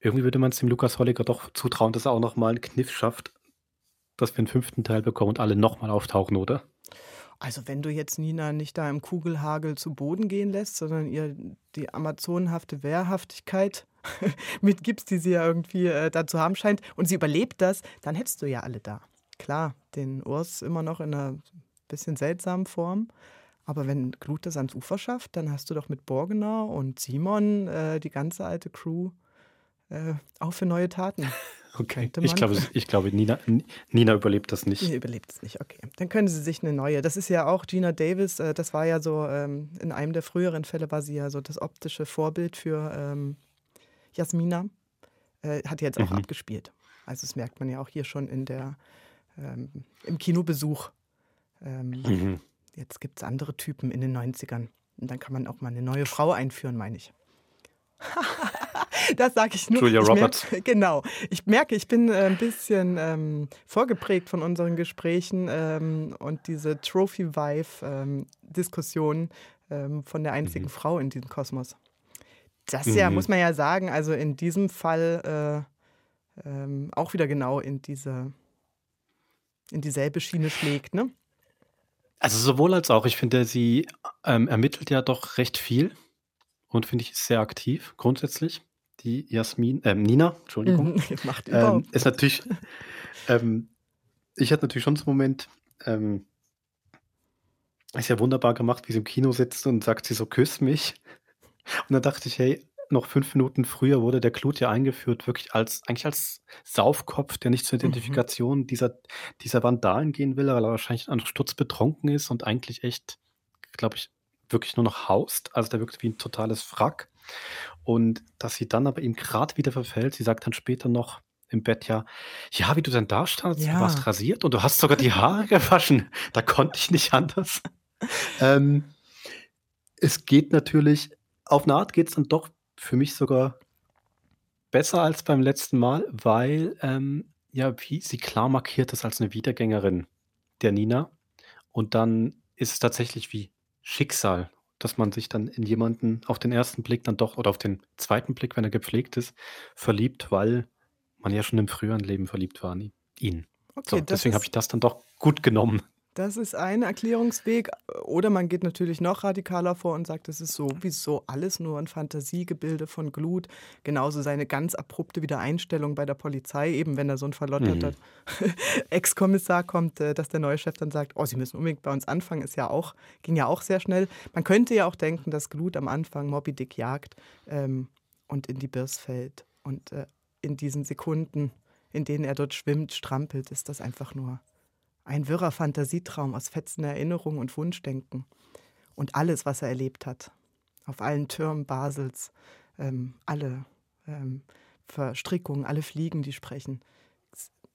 irgendwie würde man es dem Lukas Holliger doch zutrauen, dass er auch nochmal einen Kniff schafft, dass wir einen fünften Teil bekommen und alle nochmal auftauchen, oder? Also wenn du jetzt Nina nicht da im Kugelhagel zu Boden gehen lässt, sondern ihr die amazonenhafte Wehrhaftigkeit <laughs> mitgibst, die sie ja irgendwie äh, da zu haben scheint, und sie überlebt das, dann hättest du ja alle da. Klar, den Urs immer noch in einer bisschen seltsamen Form. Aber wenn Glut das ans Ufer schafft, dann hast du doch mit Borgener und Simon äh, die ganze alte Crew äh, auch für neue Taten. <laughs> Okay. Ich glaube, ich glaube Nina, Nina überlebt das nicht. Nee, überlebt es nicht, okay. Dann können sie sich eine neue. Das ist ja auch Gina Davis, äh, das war ja so, ähm, in einem der früheren Fälle war sie ja so das optische Vorbild für ähm, Jasmina. Äh, hat jetzt auch Mhm. abgespielt. Also das merkt man ja auch hier schon in der, ähm, im Kinobesuch. Mhm. Jetzt gibt es andere Typen in den 90ern. Und dann kann man auch mal eine neue Frau einführen, meine ich. <laughs> das sage ich nur. Julia ich Roberts. <laughs> genau. Ich merke, ich bin äh, ein bisschen ähm, vorgeprägt von unseren Gesprächen ähm, und diese Trophy-Wife-Diskussion ähm, von der einzigen Frau in diesem Kosmos. Das ja, Mhm. muss man ja sagen, also in diesem Fall äh, ähm, auch wieder genau in diese in dieselbe Schiene schlägt, ne? Also sowohl als auch. Ich finde, sie ähm, ermittelt ja doch recht viel und finde ich sehr aktiv grundsätzlich. Die Jasmin, ähm, Nina, Entschuldigung, Mhm, <laughs> macht ähm, ist natürlich. Ähm, ich hatte natürlich schon so einen Moment. Ähm, ist ja wunderbar gemacht, wie sie im Kino sitzt und sagt sie so, küss mich. Und dann dachte ich, hey, noch fünf Minuten früher wurde der Klut ja eingeführt, wirklich als, eigentlich als Saufkopf, der nicht zur Identifikation dieser, dieser Vandalen gehen will, weil er wahrscheinlich an Sturz betrunken ist und eigentlich echt, glaube ich, wirklich nur noch haust. Also der wirkt wie ein totales Wrack. Und dass sie dann aber ihm gerade wieder verfällt, sie sagt dann später noch im Bett ja, ja, wie du denn da standst, Ja. du warst rasiert und du hast sogar die Haare <laughs> gewaschen. Da konnte ich nicht anders. ähm, es geht natürlich, auf eine Art geht es dann doch für mich sogar besser als beim letzten Mal, weil ähm, ja, wie sie klar markiert ist als eine Wiedergängerin der Nina. Und dann ist es tatsächlich wie Schicksal, dass man sich dann in jemanden auf den ersten Blick dann doch oder auf den zweiten Blick, wenn er gepflegt ist, verliebt, weil man ja schon im früheren Leben verliebt war in ihn. Okay, so, deswegen habe ich das dann doch gut genommen. Das ist ein Erklärungsweg. Oder man geht natürlich noch radikaler vor und sagt, es ist sowieso alles nur ein Fantasiegebilde von Glut. Genauso seine ganz abrupte Wiedereinstellung bei der Polizei, eben wenn da so ein verlotterter <laughs> Ex-Kommissar kommt, äh, dass der neue Chef dann sagt, oh, Sie müssen unbedingt bei uns anfangen, ist ja auch, ging ja auch sehr schnell. Man könnte ja auch denken, dass Glut am Anfang Moby Dick jagt ähm, und in die Birs fällt. Und äh, in diesen Sekunden, in denen er dort schwimmt, strampelt, ist das einfach nur ein wirrer Fantasietraum aus fetzender Erinnerung und Wunschdenken. Und alles, was er erlebt hat, auf allen Türmen Basels, ähm, alle ähm, Verstrickungen, alle Fliegen, die sprechen,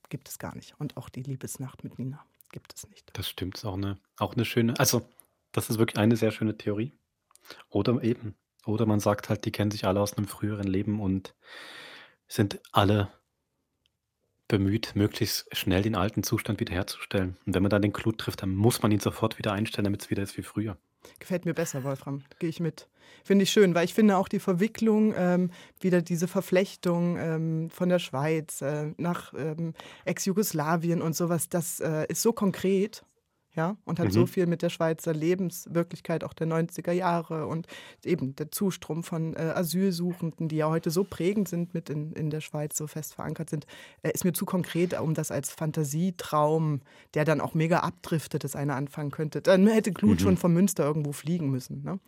gibt es gar nicht. Und auch die Liebesnacht mit Nina. gibt es nicht. Das stimmt, ist auch eine, auch eine schöne, also das ist wirklich eine sehr schöne Theorie. Oder eben, oder man sagt halt, die kennen sich alle aus einem früheren Leben und sind alle bemüht, möglichst schnell den alten Zustand wiederherzustellen. Und wenn man dann den Glut trifft, dann muss man ihn sofort wieder einstellen, damit es wieder ist wie früher. Gefällt mir besser, Wolfram. Gehe ich mit. Finde ich schön, weil ich finde auch die Verwicklung, ähm, wieder diese Verflechtung ähm, von der Schweiz äh, nach ähm, Ex-Jugoslawien und sowas, das äh, ist so konkret ja, und hat mhm. so viel mit der Schweizer Lebenswirklichkeit auch der 90er Jahre und eben der Zustrom von äh, Asylsuchenden, die ja heute so prägend sind, mit in, in der Schweiz so fest verankert sind, äh, ist mir zu konkret, um das als Fantasietraum, der dann auch mega abdriftet, das eine anfangen könnte. Dann hätte Glut mhm. schon vom Münster irgendwo fliegen müssen. Ne?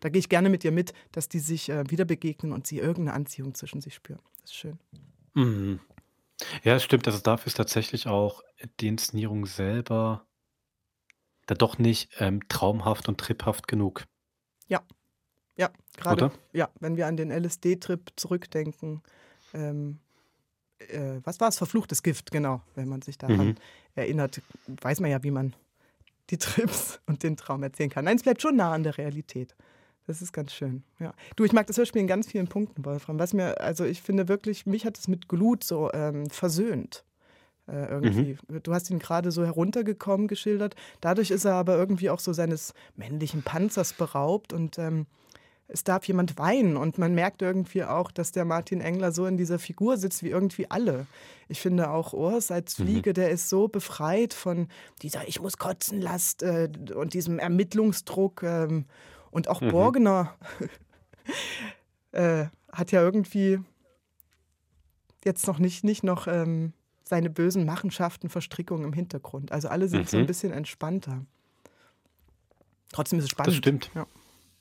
Da gehe ich gerne mit dir mit, dass die sich äh, wieder begegnen und sie irgendeine Anziehung zwischen sich spüren. Das ist schön. Mhm. Ja, es stimmt. Also dafür ist tatsächlich auch die Inszenierung selber da doch nicht ähm, traumhaft und tripphaft genug. Ja, ja, gerade. Ja, wenn wir an den LSD-Trip zurückdenken. Ähm, äh, was war es? Verfluchtes Gift, genau. Wenn man sich daran mhm. erinnert, weiß man ja, wie man die Trips <laughs> und den Traum erzählen kann. Nein, es bleibt schon nah an der Realität. Das ist ganz schön. Ja. Du, ich mag das Hörspiel in ganz vielen Punkten, Wolfram. Was mir, also ich finde wirklich, mich hat es mit Glut so ähm, versöhnt. Äh, irgendwie. Mhm. Du hast ihn gerade so heruntergekommen geschildert. Dadurch ist er aber irgendwie auch so seines männlichen Panzers beraubt und ähm, es darf jemand weinen und man merkt irgendwie auch, dass der Martin Engler so in dieser Figur sitzt wie irgendwie alle. Ich finde auch Urs als mhm. Fliege, mhm. der ist so befreit von dieser Ich muss kotzen Last äh, und diesem Ermittlungsdruck ähm, und auch mhm. Borgner <laughs> äh, hat ja irgendwie jetzt noch nicht, nicht noch ähm, seine bösen Machenschaften, Verstrickungen im Hintergrund. Also alle sind mhm. so ein mhm. bisschen entspannter. Trotzdem ist es spannend. Das stimmt. Ja.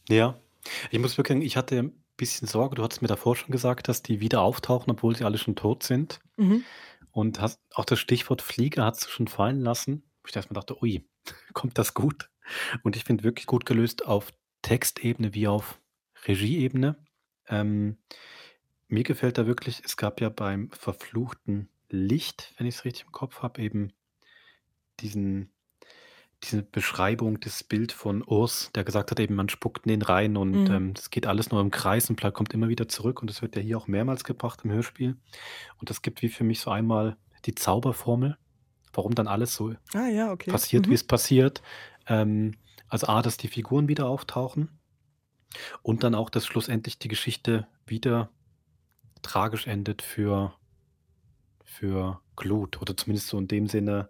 ja. Ich muss wirklich sagen, ich hatte ein bisschen Sorge. Du hattest mir davor schon gesagt, dass die wieder auftauchen, obwohl sie alle schon tot sind. Mhm. Und hast, auch das Stichwort Flieger hast du schon fallen lassen. Ich erstmal dachte, ui, <laughs> kommt das gut? Und ich finde wirklich gut gelöst auf Textebene wie auf Regieebene. Ähm, mir gefällt da wirklich, es gab ja beim verfluchten Licht, wenn ich es richtig im Kopf habe, eben diesen diese Beschreibung, das Bild von Urs, der gesagt hat eben, man spuckt in den rein und Mhm. ähm, es geht alles nur im Kreis und kommt immer wieder zurück und das wird ja hier auch mehrmals gebracht im Hörspiel. Und das gibt wie für mich so einmal die Zauberformel, warum dann alles so Ah ja, okay. passiert, wie Mhm. es passiert. Ähm, also A, dass die Figuren wieder auftauchen und dann auch, dass schlussendlich die Geschichte wieder tragisch endet für für Glut oder zumindest so in dem Sinne,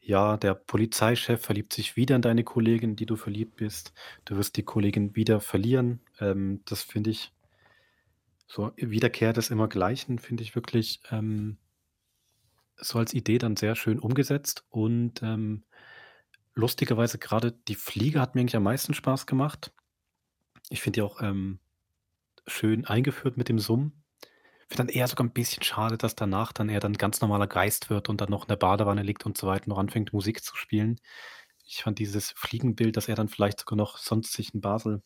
ja, der Polizeichef verliebt sich wieder in deine Kollegin, die du verliebt bist. Du wirst die Kollegin wieder verlieren. Ähm, das finde ich so Wiederkehr des Immergleichen finde ich wirklich ähm, so als Idee dann sehr schön umgesetzt und ähm, lustigerweise gerade die Fliege hat mir eigentlich am meisten Spaß gemacht. Ich finde die auch ähm, schön eingeführt mit dem Summen finde dann eher sogar ein bisschen schade, dass danach dann er dann ganz normaler Geist wird und dann noch in der Badewanne liegt und so weiter, noch anfängt Musik zu spielen. Ich fand dieses Fliegenbild, dass er dann vielleicht sogar noch sonst sich in Basel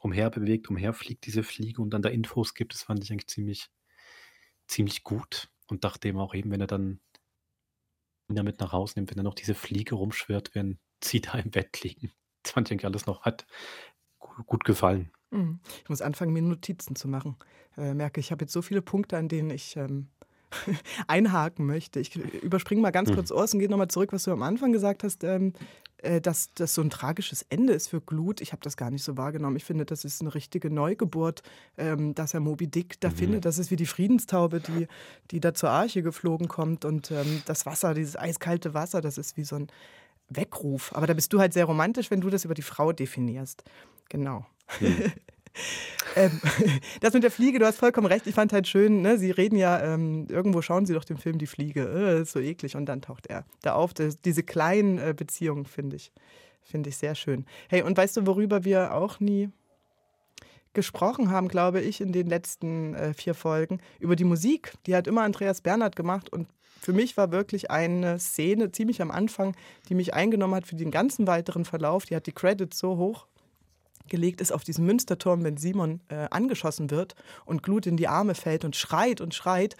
umherbewegt, umherfliegt, diese Fliege und dann da Infos gibt, das fand ich eigentlich ziemlich, ziemlich gut und dachte eben auch eben, wenn er dann ihn damit nach Hause nimmt, wenn er noch diese Fliege rumschwirrt, wenn sie <laughs> da im Bett liegen. Das fand ich eigentlich alles noch, hat gut gefallen. Mhm. Ich muss anfangen, mir Notizen zu machen. Äh, merke, ich habe jetzt so viele Punkte, an denen ich ähm, <laughs> einhaken möchte. Ich überspringe mal ganz mhm. kurz Urs und gehe nochmal zurück, was du am Anfang gesagt hast, ähm, äh, dass das so ein tragisches Ende ist für Glut. Ich habe das gar nicht so wahrgenommen. Ich finde, das ist eine richtige Neugeburt, ähm, dass er Moby Dick da mhm. findet. Das ist wie die Friedenstaube, die, die da zur Arche geflogen kommt. Und ähm, das Wasser, dieses eiskalte Wasser, das ist wie so ein Weckruf. Aber da bist du halt sehr romantisch, wenn du das über die Frau definierst. Genau. Hm. <laughs> ähm, <laughs> das mit der Fliege, du hast vollkommen recht. Ich fand halt schön, ne? sie reden ja, ähm, irgendwo schauen sie doch den Film Die Fliege, äh, ist so eklig. Und dann taucht er da auf. Das, diese kleinen äh, Beziehungen finde ich, find ich sehr schön. Hey, und weißt du, worüber wir auch nie gesprochen haben, glaube ich, in den letzten äh, vier Folgen? Über die Musik. Die hat immer Andreas Bernhard gemacht und für mich war wirklich eine Szene ziemlich am Anfang, die mich eingenommen hat für den ganzen weiteren Verlauf. Die hat die Credits so hoch gelegt ist auf diesem Münsterturm, wenn Simon äh, angeschossen wird und Glut in die Arme fällt und schreit und schreit.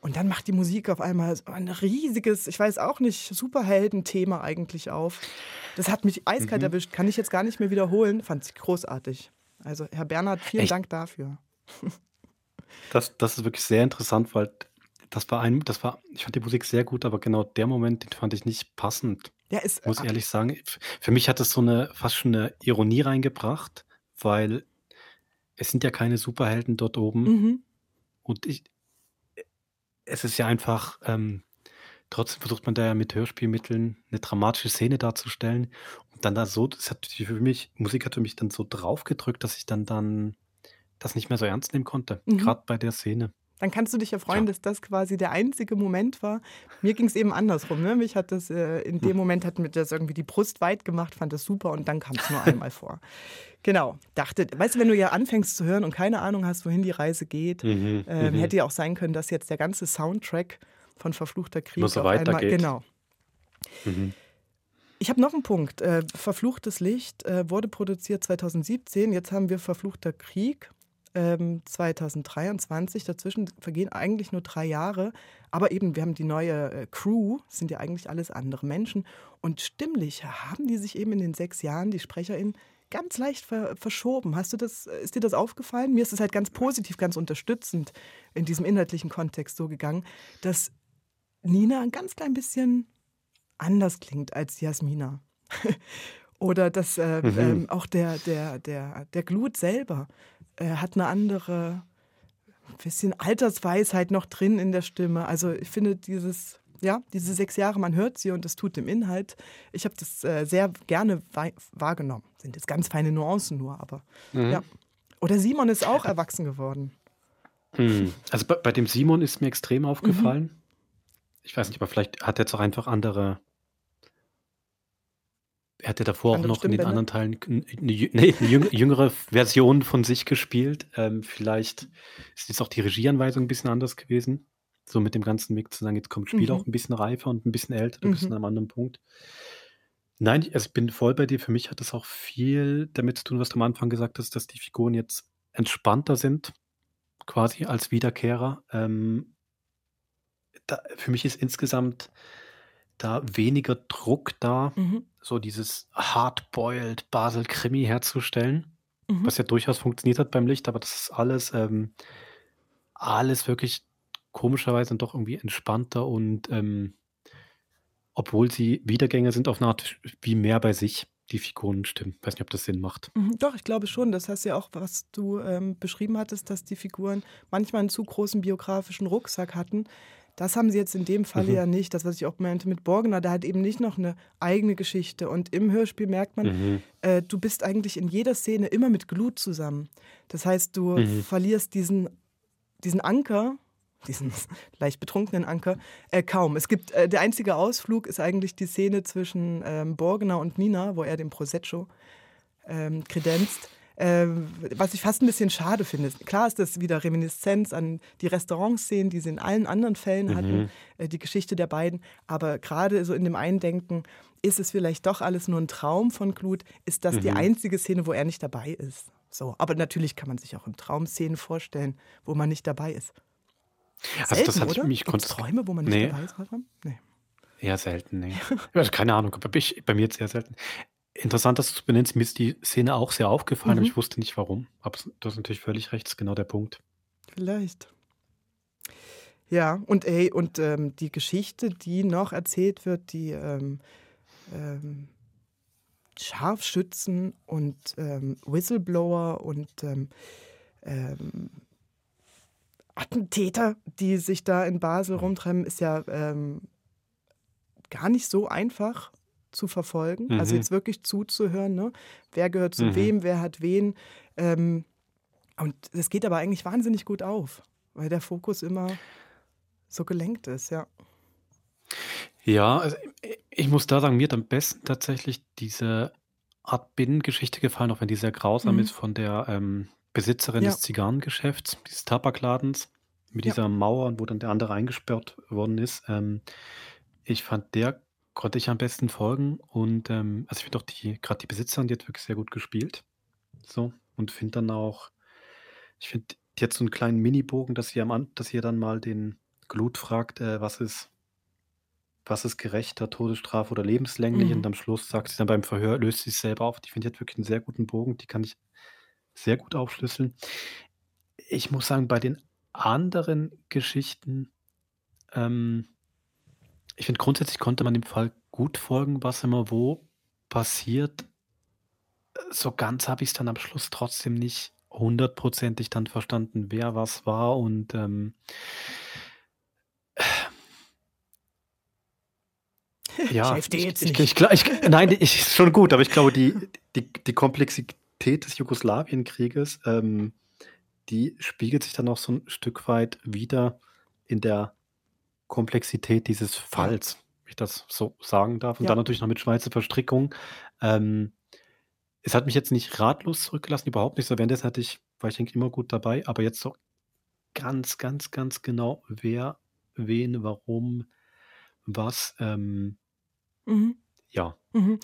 Und dann macht die Musik auf einmal so ein riesiges, ich weiß auch nicht, Superhelden-Thema eigentlich auf. Das hat mich eiskalt Mhm. erwischt, kann ich jetzt gar nicht mehr wiederholen. Fand ich großartig. Also, Herr Bernhard, vielen Echt? Dank dafür. Das, das ist wirklich sehr interessant, weil das war ein, das war, ich fand die Musik sehr gut, aber genau der Moment, den fand ich nicht passend. Ja, ist, Muss äh, ehrlich sagen, für mich hat es so eine fast schon eine Ironie reingebracht, weil es sind ja keine Superhelden dort oben Mhm. und ich, es ist ja einfach, ähm, trotzdem versucht man da ja mit Hörspielmitteln eine dramatische Szene darzustellen und dann da so, das hat für mich, Musik hat für mich dann so draufgedrückt, dass ich dann dann das nicht mehr so ernst nehmen konnte, Mhm. gerade bei der Szene. Dann kannst du dich ja freuen, dass das quasi der einzige Moment war. Mir ging es eben andersrum. Ne? Mich hat das äh, in dem Moment hat mir das irgendwie die Brust weit gemacht, fand das super und dann kam es nur einmal vor. Genau. Dachte, weißt du, wenn du ja anfängst zu hören und keine Ahnung hast, wohin die Reise geht, Mhm, ähm, mhm. hätte ja auch sein können, dass jetzt der ganze Soundtrack von Verfluchter Krieg so auf einmal, genau. Mhm. Ich habe noch einen Punkt. Äh, Verfluchtes Licht äh, wurde produziert 2017. Jetzt haben wir Verfluchter Krieg ähm, 2023. Dazwischen vergehen eigentlich nur drei Jahre. Aber eben, wir haben die neue äh, Crew, sind ja eigentlich alles andere Menschen. Und stimmlich haben die sich eben in den sechs Jahren, die SprecherInnen, ganz leicht ver verschoben. Hast du das, ist dir das aufgefallen? Mir ist es halt ganz positiv, ganz unterstützend in diesem inhaltlichen Kontext so gegangen, dass Nina ein ganz klein bisschen anders klingt als Jasmina. <laughs> Oder dass äh, Mhm. ähm, auch der, der, der, der Glut selber äh, hat eine andere, bisschen Altersweisheit noch drin in der Stimme. Also ich finde dieses, ja, diese sechs Jahre, man hört sie und das tut dem Inhalt. Ich habe das äh, sehr gerne wahrgenommen. Sind jetzt ganz feine Nuancen nur, aber Mhm. ja. Oder Simon ist auch erwachsen geworden. Hm. Also bei, bei dem Simon ist mir extrem Mhm. aufgefallen. Ich weiß nicht, aber vielleicht hat er jetzt auch einfach andere. Er hat ja davor Andere auch noch in den anderen Teilen eine, jüngere Version von sich gespielt. Ähm, vielleicht ist jetzt auch die Regieanweisung ein bisschen anders gewesen. So mit dem ganzen Mix zu sagen, jetzt kommt Spiel Mhm. auch ein bisschen reifer und ein bisschen älter, bist Mhm. an einem anderen Punkt. Nein, ich- also ich bin voll bei dir. Für mich hat das auch viel damit zu tun, was du am Anfang gesagt hast, dass die Figuren jetzt entspannter sind, quasi als Wiederkehrer. Ähm, da, für mich ist insgesamt da weniger Druck da, Mhm. so dieses hardboiled Basel-Krimi herzustellen, Mhm. was ja durchaus funktioniert hat beim Licht, aber das ist alles, ähm, alles wirklich komischerweise dann doch irgendwie entspannter und ähm, obwohl sie Wiedergänger sind, auf eine Art wie mehr bei sich die Figuren stimmen. Weiß nicht, ob das Sinn macht. Mhm, Doch, ich glaube schon. Das hast ja auch, was du ähm, beschrieben hattest, dass die Figuren manchmal einen zu großen biografischen Rucksack hatten. Das haben sie jetzt in dem Falle Mhm. ja nicht. Das, was ich auch meinte mit Borgner, der hat eben nicht noch eine eigene Geschichte. Und im Hörspiel merkt man, Mhm. äh, du bist eigentlich in jeder Szene immer mit Glut zusammen. Das heißt, du Mhm. verlierst diesen, diesen Anker, diesen <laughs> leicht betrunkenen Anker, äh, kaum. Es gibt, äh, der einzige Ausflug ist eigentlich die Szene zwischen ähm, Borgner und Nina, wo er den Prosecco ähm, kredenzt. Ähm, was ich fast ein bisschen schade finde. Klar ist das wieder Reminiszenz an die Restaurantszenen, die sie in allen anderen Fällen hatten, Mhm. äh, die Geschichte der beiden. Aber gerade so in dem Eindenken, ist es vielleicht doch alles nur ein Traum von Glut? Ist das die Mhm. einzige Szene, wo er nicht dabei ist? So, aber natürlich kann man sich auch im Traum Szenen vorstellen, wo man nicht dabei ist. Also das hat oder? mich Gibt's Träume, wo man nicht Nee. dabei ist, Wolfram? Nee. Eher selten, nee. <laughs> Also keine Ahnung, bei mir jetzt sehr selten. Interessant, dass du es benennst. Mir ist die Szene auch sehr aufgefallen, Mhm. aber ich wusste nicht warum. Aber du hast natürlich völlig recht, das ist genau der Punkt. Vielleicht. Ja, und ey, und ähm, die Geschichte, die noch erzählt wird, die ähm, ähm, Scharfschützen und ähm, Whistleblower und ähm, ähm, Attentäter, die sich da in Basel rumtreiben, ist ja gar nicht so einfach zu verfolgen. Also Mhm. jetzt wirklich zuzuhören, ne? wer gehört zu Mhm. wem, wer hat wen. Ähm, und das geht aber eigentlich wahnsinnig gut auf, weil der Fokus immer so gelenkt ist, ja. Ja, also ich- ich muss da sagen, mir hat am besten tatsächlich diese Art Binnengeschichte gefallen, auch wenn die sehr grausam Mhm. ist von der ähm, Besitzerin Ja. des Zigarrengeschäfts, dieses Tabakladens, mit Ja. dieser Mauer, wo dann der andere eingesperrt worden ist. Ähm, ich fand, der konnte ich am besten folgen und ähm, also ich finde auch die, gerade die Besitzerin, die hat wirklich sehr gut gespielt. So, und finde dann auch, ich finde, die hat so einen kleinen Mini-Bogen, dass sie am An dass sie ja dann mal den Glut fragt, äh, was ist was ist gerechter, Todesstrafe oder lebenslänglich? Mhm. Und am Schluss sagt sie dann beim Verhör, löst sie es selber auf. Die finde ich hat wirklich einen sehr guten Bogen, die kann ich sehr gut aufschlüsseln. Ich muss sagen, bei den anderen Geschichten, ähm, ich finde grundsätzlich konnte man dem Fall gut folgen, was immer wo passiert. So ganz habe ich es dann am Schluss trotzdem nicht hundertprozentig dann verstanden, wer was war und ähm, <laughs> ja, Ich ich, ich, ich, nein, ich, schon gut, aber ich glaube, die, die, die Komplexität des Jugoslawienkrieges, ähm, die spiegelt sich dann auch so ein Stück weit wieder in der Komplexität dieses Falls, wenn ich das so sagen darf. Und Ja. dann natürlich noch mit Schweizer Verstrickung. Ähm, es hat mich jetzt nicht ratlos zurückgelassen, überhaupt nicht. So währenddessen hatte ich, war ich denke immer gut dabei, aber jetzt so ganz, ganz, ganz genau, wer, wen, warum, was, ähm, Mhm. ja. Mhm.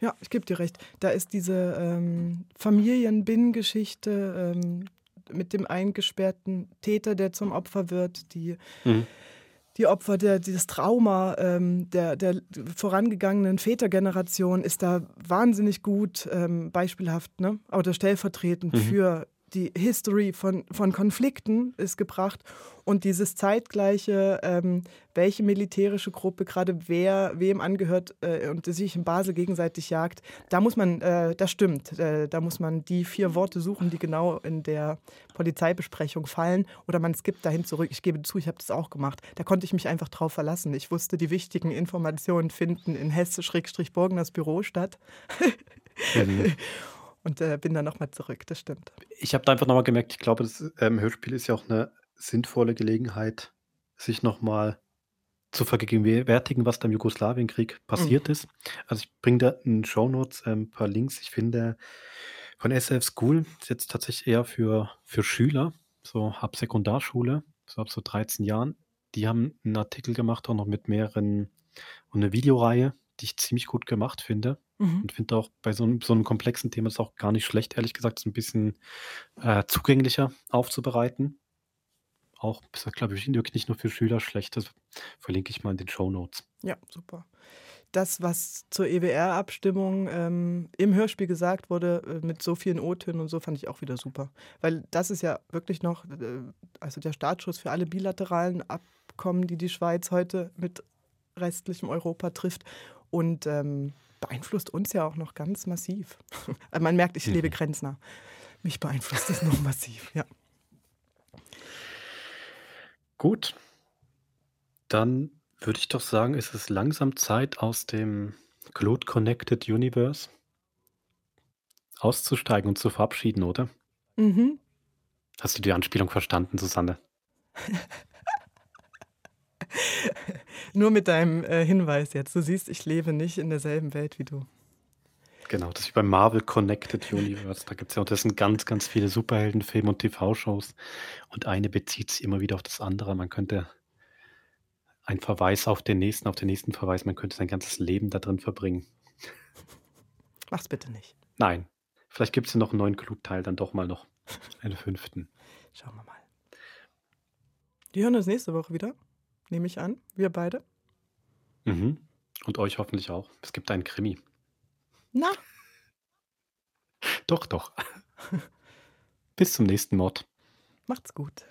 Ja, ich gebe dir recht. Da ist diese ähm, Familienbinnengeschichte ähm, mit dem eingesperrten Täter, der zum Opfer wird, die, Mhm. Die Opfer, der, dieses Trauma ähm, der, der vorangegangenen Vätergeneration ist da wahnsinnig gut ähm, beispielhaft ne? oder stellvertretend Mhm. für die History von, von Konflikten ist gebracht und dieses zeitgleiche, ähm, welche militärische Gruppe gerade wer wem angehört äh, und sich in Basel gegenseitig jagt, da muss man, äh, das stimmt, äh, da muss man die vier Worte suchen, die genau in der Polizeibesprechung fallen oder man skippt dahin zurück. Ich gebe zu, ich habe das auch gemacht. Da konnte ich mich einfach drauf verlassen. Ich wusste, die wichtigen Informationen finden in Hesse-Burgners Büro statt. Mhm. <laughs> Und äh, bin dann nochmal zurück, das stimmt. Ich habe da einfach nochmal gemerkt, ich glaube, das ähm, Hörspiel ist ja auch eine sinnvolle Gelegenheit, sich nochmal zu vergegenwärtigen, was da im Jugoslawienkrieg passiert Mhm. ist. Also ich bringe da in Shownotes ähm, ein paar Links. Ich finde von SF School ist jetzt tatsächlich eher für, für Schüler, so ab Sekundarschule, so ab so 13 Jahren. Die haben einen Artikel gemacht, auch noch mit mehreren und eine Videoreihe, die ich ziemlich gut gemacht finde. Mhm. Und finde auch bei so einem, so einem komplexen Thema ist auch gar nicht schlecht, ehrlich gesagt, es ein bisschen äh, zugänglicher aufzubereiten. Auch, glaube ich, wirklich nicht nur für Schüler schlecht. Das verlinke ich mal in den Show Notes. Ja, super. Das, was zur EWR-Abstimmung ähm, im Hörspiel gesagt wurde, äh, mit so vielen O-Tönen und so, fand ich auch wieder super. Weil das ist ja wirklich noch, äh, also der Startschuss für alle bilateralen Abkommen, die die Schweiz heute mit restlichem Europa trifft. Und ähm, beeinflusst uns ja auch noch ganz massiv. <laughs> Also Man merkt, ich Mhm. lebe grenznah. Mich beeinflusst es noch massiv, ja. Gut. Dann würde ich doch sagen, ist es langsam Zeit, aus dem Cloud Connected Universe auszusteigen und zu verabschieden, oder? Mhm. Hast du die Anspielung verstanden, Susanne? <laughs> <laughs> Nur mit deinem äh, Hinweis jetzt. Du siehst, ich lebe nicht in derselben Welt wie du. Genau, das ist wie beim Marvel Connected Universe. Da gibt es ja unterdessen ganz, ganz viele Superheldenfilme und TV-Shows. Und eine bezieht sich immer wieder auf das andere. Man könnte einen Verweis auf den nächsten, auf den nächsten Verweis, man könnte sein ganzes Leben da drin verbringen. Mach's bitte nicht. Nein. Vielleicht gibt es ja noch einen neuen Klugteil, dann doch mal noch einen fünften. Schauen wir mal. Die hören uns nächste Woche wieder, nehme ich an. Wir beide. Mhm. Und euch hoffentlich auch. Es gibt einen Krimi. Na, Doch, doch. <laughs> Bis zum nächsten Mord. macht's gut.